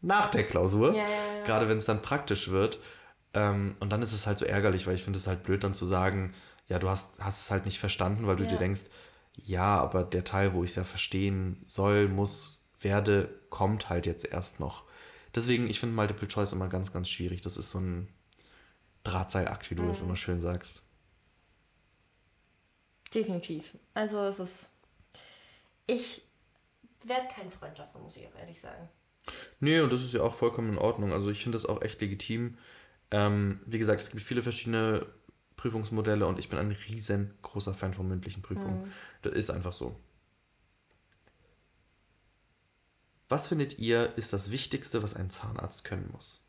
nach der Klausur. Ja, ja, ja. Gerade wenn es dann praktisch wird. Ähm, und dann ist es halt so ärgerlich, weil ich finde es halt blöd, dann zu sagen, ja, du hast, hast es halt nicht verstanden, weil du dir denkst, ja, aber der Teil, wo ich es ja verstehen soll, muss, werde, kommt halt jetzt erst noch. Deswegen, ich finde Multiple Choice immer ganz, ganz schwierig. Das ist so ein Drahtseilakt, wie du Mhm. das immer schön sagst. Definitiv. Also es ist. Ich werde kein Freund davon, muss ich auch ehrlich sagen. Nee, und das ist ja auch vollkommen in Ordnung. Also ich finde das auch echt legitim. Ähm, wie gesagt, es gibt viele verschiedene Prüfungsmodelle und ich bin ein riesengroßer Fan von mündlichen Prüfungen. Das ist einfach so. Was findet ihr ist das Wichtigste, was ein Zahnarzt können muss?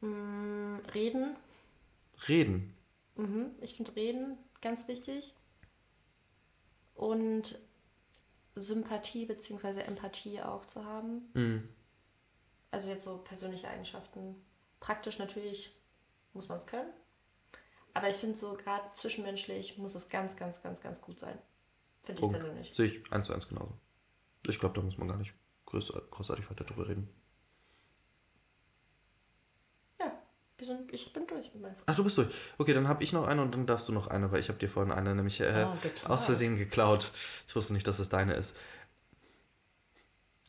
Mm, Reden. Reden. Mhm. Ich finde Reden ganz wichtig. Und Sympathie bzw. Empathie auch zu haben. Mhm. Also jetzt so persönliche Eigenschaften. Praktisch natürlich muss man es können. Aber ich finde so gerade zwischenmenschlich muss es ganz, ganz, ganz, ganz gut sein. Finde ich persönlich. Sehe ich eins zu eins genauso. Ich glaube, da muss man gar nicht groß- großartig weiter drüber reden. Ja, wir sind, ich bin durch mit. Ach, du bist durch. Okay, dann habe ich noch eine und dann darfst du noch eine, weil ich habe dir vorhin eine nämlich äh, geklaut. aus Versehen geklaut. Ich wusste nicht, dass es deine ist.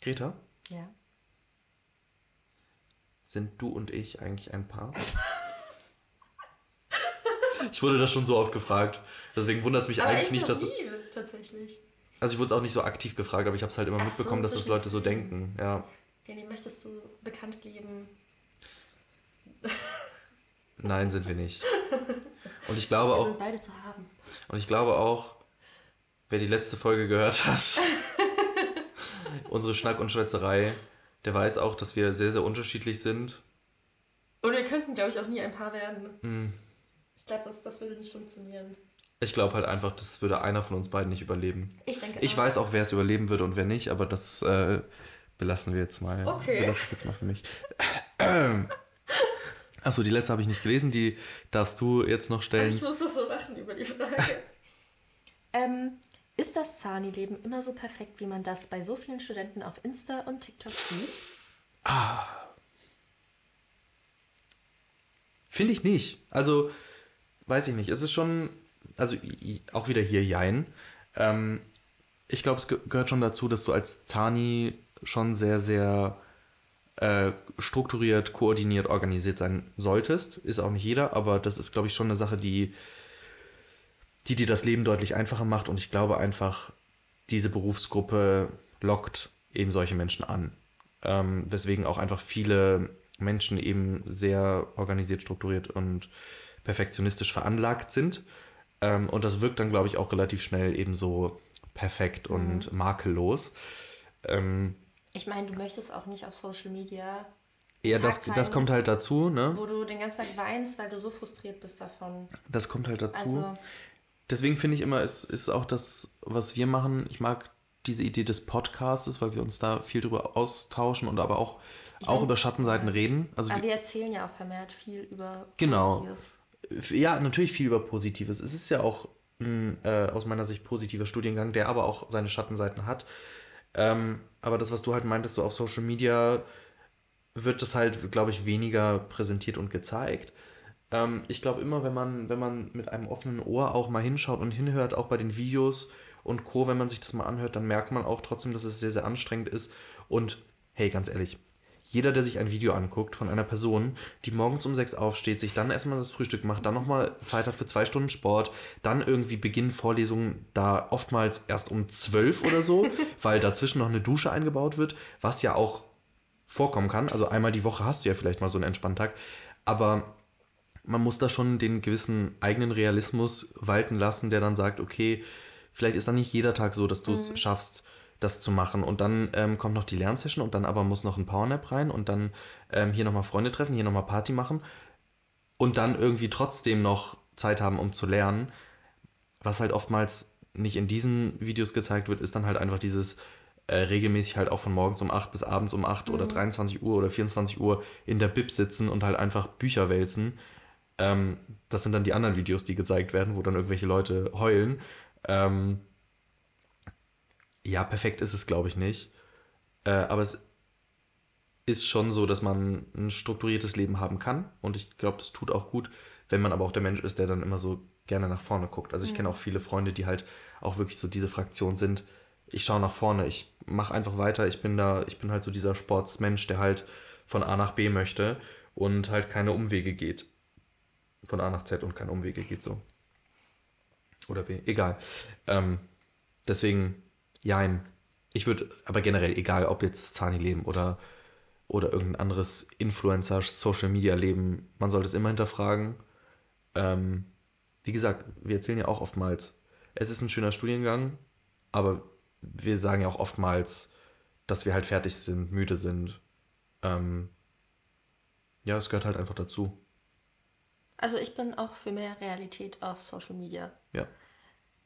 Greta, Ja. sind du und ich eigentlich ein Paar? <laughs> ich wurde das schon so oft gefragt. Deswegen wundert es mich Aber eigentlich ich nicht, dass... nie, tatsächlich. Also ich wurde es auch nicht so aktiv gefragt, aber ich habe es halt immer Ach so, mitbekommen, dass das Leute so denken. Ja. René, möchtest du bekannt geben? Nein, sind wir nicht. Und ich glaube Wir auch, sind beide zu haben. Und ich glaube auch, wer die letzte Folge gehört hat, <laughs> unsere Schnack und Schwätzerei, der weiß auch, dass wir sehr, sehr unterschiedlich sind. Und wir könnten, glaube ich, auch nie ein Paar werden. Hm. Ich glaube, das, das würde nicht funktionieren. Ich glaube halt einfach, das würde einer von uns beiden nicht überleben. Ich denke Ich auch. weiß auch, wer es überleben würde und wer nicht, aber das äh, belassen wir jetzt mal. Okay. Belasse ich jetzt mal für mich. <clears throat> Achso, die letzte habe ich nicht gelesen, die darfst du jetzt noch Ich stellen. muss das so lachen über die Frage. <laughs> ähm, ist das Zani-Leben immer so perfekt, wie man das bei so vielen Studenten auf Insta und TikTok sieht? Finde ich nicht. Also, weiß ich nicht. Es ist schon, also auch wieder hier Jein. Ähm, ich glaube, es ge gehört schon dazu, dass du als Zani schon sehr, sehr äh, strukturiert, koordiniert, organisiert sein solltest. Ist auch nicht jeder, aber das ist, glaube ich, schon eine Sache, die, die dir das Leben deutlich einfacher macht. Und ich glaube einfach, diese Berufsgruppe lockt eben solche Menschen an. Ähm, weswegen auch einfach viele Menschen eben sehr organisiert, strukturiert und perfektionistisch veranlagt sind. Ähm, und das wirkt dann, glaube ich, auch relativ schnell eben so perfekt und makellos. Ähm, Ich meine, du möchtest auch nicht auf Social Media, ja, Tag das, das kommt halt dazu, ne? wo du den ganzen Tag weinst, weil du so frustriert bist davon. Das kommt halt dazu. Also, Deswegen finde ich immer, es ist auch das, was wir machen. Ich mag diese Idee des Podcasts, weil wir uns da viel drüber austauschen und aber auch, Ich auch mein- über Schattenseiten reden. Also aber wir, wir erzählen ja auch vermehrt viel über Genau. Positives. Ja, natürlich viel über Positives. Es ist ja auch ein, äh, aus meiner Sicht positiver Studiengang, der aber auch seine Schattenseiten hat. Ähm, aber das, was du halt meintest, so auf Social Media wird das halt, glaube ich, weniger präsentiert und gezeigt. Ähm, ich glaube immer, wenn man, wenn man mit einem offenen Ohr auch mal hinschaut und hinhört, auch bei den Videos und Co., wenn man sich das mal anhört, dann merkt man auch trotzdem, dass es sehr, sehr anstrengend ist. Und hey, ganz ehrlich, jeder, der sich ein Video anguckt von einer Person, die morgens um sechs aufsteht, sich dann erstmal das Frühstück macht, dann nochmal Zeit hat für zwei Stunden Sport, dann irgendwie beginnen Vorlesungen da oftmals erst um zwölf oder so, <laughs> weil dazwischen noch eine Dusche eingebaut wird, was ja auch vorkommen kann. Also einmal die Woche hast du ja vielleicht mal so einen entspannten Tag, aber man muss da schon den gewissen eigenen Realismus walten lassen, der dann sagt, okay, vielleicht ist dann nicht jeder Tag so, dass du es schaffst, das zu machen. Und dann ähm, kommt noch die Lernsession und dann aber muss noch ein Powernap rein und dann ähm, hier nochmal Freunde treffen, hier nochmal Party machen und dann irgendwie trotzdem noch Zeit haben, um zu lernen. Was halt oftmals nicht in diesen Videos gezeigt wird, ist dann halt einfach dieses äh, regelmäßig halt auch von morgens um 8 bis abends um 8 mhm. oder 23 Uhr oder 24 Uhr in der Bib sitzen und halt einfach Bücher wälzen. Ähm, das sind dann die anderen Videos, die gezeigt werden, wo dann irgendwelche Leute heulen. Ähm, ja, perfekt ist es, glaube ich, nicht. Äh, aber es ist schon so, dass man ein strukturiertes Leben haben kann. Und ich glaube, das tut auch gut, wenn man aber auch der Mensch ist, der dann immer so gerne nach vorne guckt. Also ich mhm. kenne auch viele Freunde, die halt auch wirklich so diese Fraktion sind. Ich schaue nach vorne, ich mache einfach weiter. Ich bin da, ich bin halt so dieser Sportsmensch, der halt von A nach B möchte und halt keine Umwege geht. Von A nach Z und keine Umwege geht so. Oder B, egal. Ähm, deswegen Jein. Ich würde, aber generell, egal ob jetzt Zani-Leben oder, oder irgendein anderes Influencer-Social-Media-Leben, man sollte es immer hinterfragen. Ähm, wie gesagt, wir erzählen ja auch oftmals, es ist ein schöner Studiengang, aber wir sagen ja auch oftmals, dass wir halt fertig sind, müde sind. Ähm, ja, es gehört halt einfach dazu. Also ich bin auch für mehr Realität auf Social Media. Ja.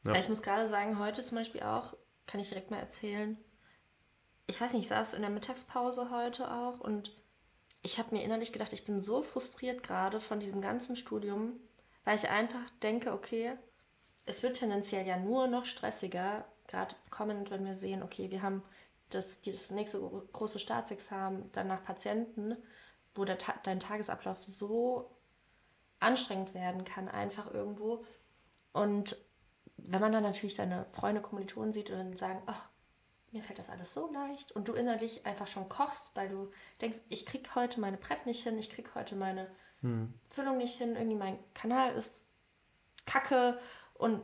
ja. Ich muss gerade sagen, heute zum Beispiel auch, kann ich direkt mal erzählen. Ich weiß nicht, ich saß in der Mittagspause heute auch und ich habe mir innerlich gedacht, ich bin so frustriert gerade von diesem ganzen Studium, weil ich einfach denke, okay, es wird tendenziell ja nur noch stressiger, gerade kommend, wenn wir sehen, okay, wir haben das, das nächste große Staatsexamen, dann nach Patienten, wo der, dein Tagesablauf so anstrengend werden kann, einfach irgendwo. Und wenn man dann natürlich seine Freunde, Kommilitonen sieht und dann sagen, ach, mir fällt das alles so leicht und du innerlich einfach schon kochst, weil du denkst, ich krieg heute meine Prep nicht hin, ich krieg heute meine hm. Füllung nicht hin, irgendwie mein Kanal ist kacke und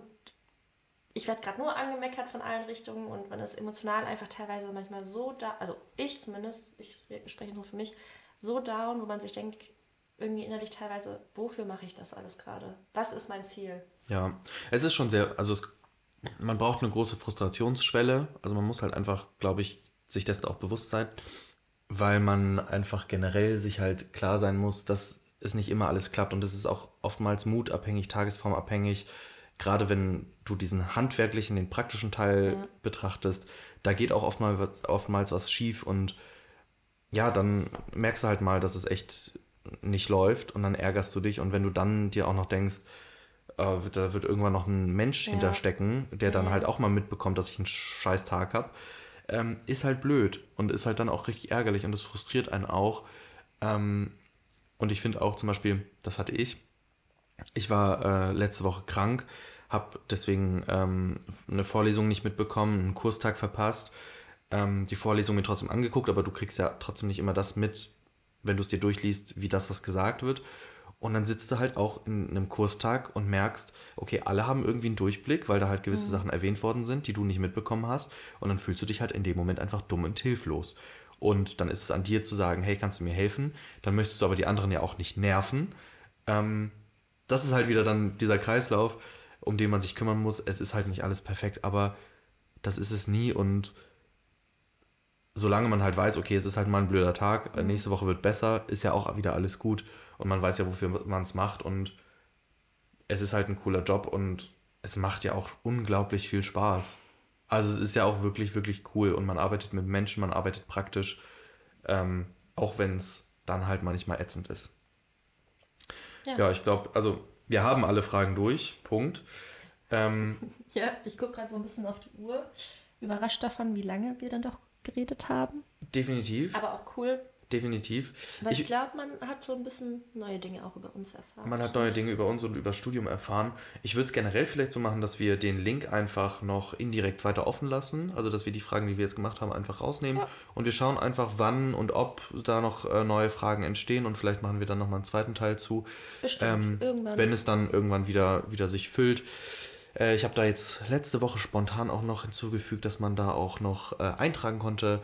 ich werde gerade nur angemeckert von allen Richtungen und man ist emotional einfach teilweise manchmal so da, also ich zumindest, ich spreche nur für mich, so down, wo man sich denkt, irgendwie innerlich teilweise, wofür mache ich das alles gerade? Was ist mein Ziel? Ja, es ist schon sehr, also es, man braucht eine große Frustrationsschwelle. Also man muss halt einfach, glaube ich, sich dessen auch bewusst sein, weil man einfach generell sich halt klar sein muss, dass es nicht immer alles klappt und es ist auch oftmals mutabhängig, tagesformabhängig. Gerade wenn du diesen handwerklichen, den praktischen Teil ja. betrachtest, da geht auch oftmals, oftmals was schief und ja, dann merkst du halt mal, dass es echt nicht läuft und dann ärgerst du dich und wenn du dann dir auch noch denkst, da wird irgendwann noch ein Mensch ja. hinterstecken, der dann halt auch mal mitbekommt, dass ich einen scheiß Tag habe, ähm, ist halt blöd und ist halt dann auch richtig ärgerlich und das frustriert einen auch. Ähm, und ich finde auch zum Beispiel, das hatte ich, ich war äh, letzte Woche krank, habe deswegen ähm, eine Vorlesung nicht mitbekommen, einen Kurstag verpasst, ähm, die Vorlesung mir trotzdem angeguckt, aber du kriegst ja trotzdem nicht immer das mit, wenn du es dir durchliest, wie das, was gesagt wird. Und dann sitzt du halt auch in einem Kurstag und merkst, okay, alle haben irgendwie einen Durchblick, weil da halt gewisse mhm. Sachen erwähnt worden sind, die du nicht mitbekommen hast. Und dann fühlst du dich halt in dem Moment einfach dumm und hilflos. Und dann ist es an dir zu sagen, hey, kannst du mir helfen? Dann möchtest du aber die anderen ja auch nicht nerven. Ähm, das ist halt wieder dann dieser Kreislauf, um den man sich kümmern muss. Es ist halt nicht alles perfekt, aber das ist es nie. Und solange man halt weiß, okay, es ist halt mal ein blöder Tag, mhm. nächste Woche wird besser, ist ja auch wieder alles gut und man weiß ja, wofür man es macht und es ist halt ein cooler Job und es macht ja auch unglaublich viel Spaß. Also es ist ja auch wirklich, wirklich cool und man arbeitet mit Menschen, man arbeitet praktisch, ähm, auch wenn es dann halt manchmal ätzend ist. Ja, ja ich glaube, also wir haben alle Fragen durch, Punkt. Ähm, <laughs> ja, ich gucke gerade so ein bisschen auf die Uhr. Überrascht davon, wie lange wir dann doch geredet haben. Definitiv. Aber auch cool, definitiv. Weil ich, ich glaube, man hat so ein bisschen neue Dinge auch über uns erfahren. Man hat neue Dinge über uns und über Studium erfahren. Ich würde es generell vielleicht so machen, dass wir den Link einfach noch indirekt weiter offen lassen. Also, dass wir die Fragen, die wir jetzt gemacht haben, einfach rausnehmen. Ja. Und wir schauen einfach, wann und ob da noch äh, neue Fragen entstehen. Und vielleicht machen wir dann nochmal einen zweiten Teil zu. Bestimmt, ähm, irgendwann. Wenn es dann irgendwann wieder, wieder sich füllt. Äh, ich habe da jetzt letzte Woche spontan auch noch hinzugefügt, dass man da auch noch äh, eintragen konnte,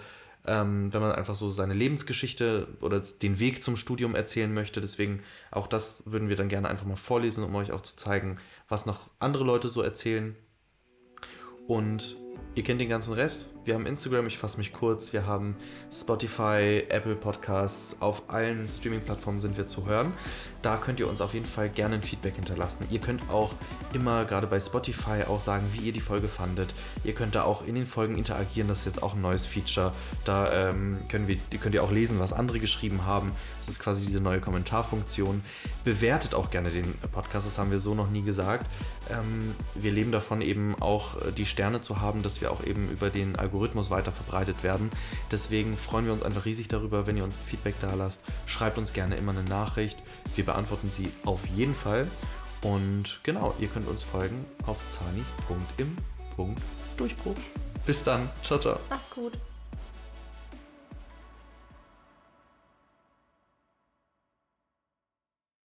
ähm, wenn man einfach so seine Lebensgeschichte oder den Weg zum Studium erzählen möchte. Deswegen auch das würden wir dann gerne einfach mal vorlesen, um euch auch zu zeigen, was noch andere Leute so erzählen. Und ihr kennt den ganzen Rest. Wir haben Instagram, ich fasse mich kurz, wir haben Spotify, Apple Podcasts, auf allen Streaming-Plattformen sind wir zu hören. Da könnt ihr uns auf jeden Fall gerne ein Feedback hinterlassen. Ihr könnt auch immer, gerade bei Spotify, auch sagen, wie ihr die Folge fandet. Ihr könnt da auch in den Folgen interagieren, das ist jetzt auch ein neues Feature. Da ähm, können wir, könnt ihr auch lesen, was andere geschrieben haben. Das ist quasi diese neue Kommentarfunktion. Bewertet auch gerne den Podcast, das haben wir so noch nie gesagt. Ähm, wir leben davon eben auch äh, die Sterne zu haben, dass wir auch eben über den Algorithmus weiter verbreitet werden. Deswegen freuen wir uns einfach riesig darüber, wenn ihr uns Feedback da lasst. Schreibt uns gerne immer eine Nachricht. Wir beantworten sie auf jeden Fall. Und genau, ihr könnt uns folgen auf zanis.im.durchbruch. Bis dann. Ciao, ciao. Macht's gut.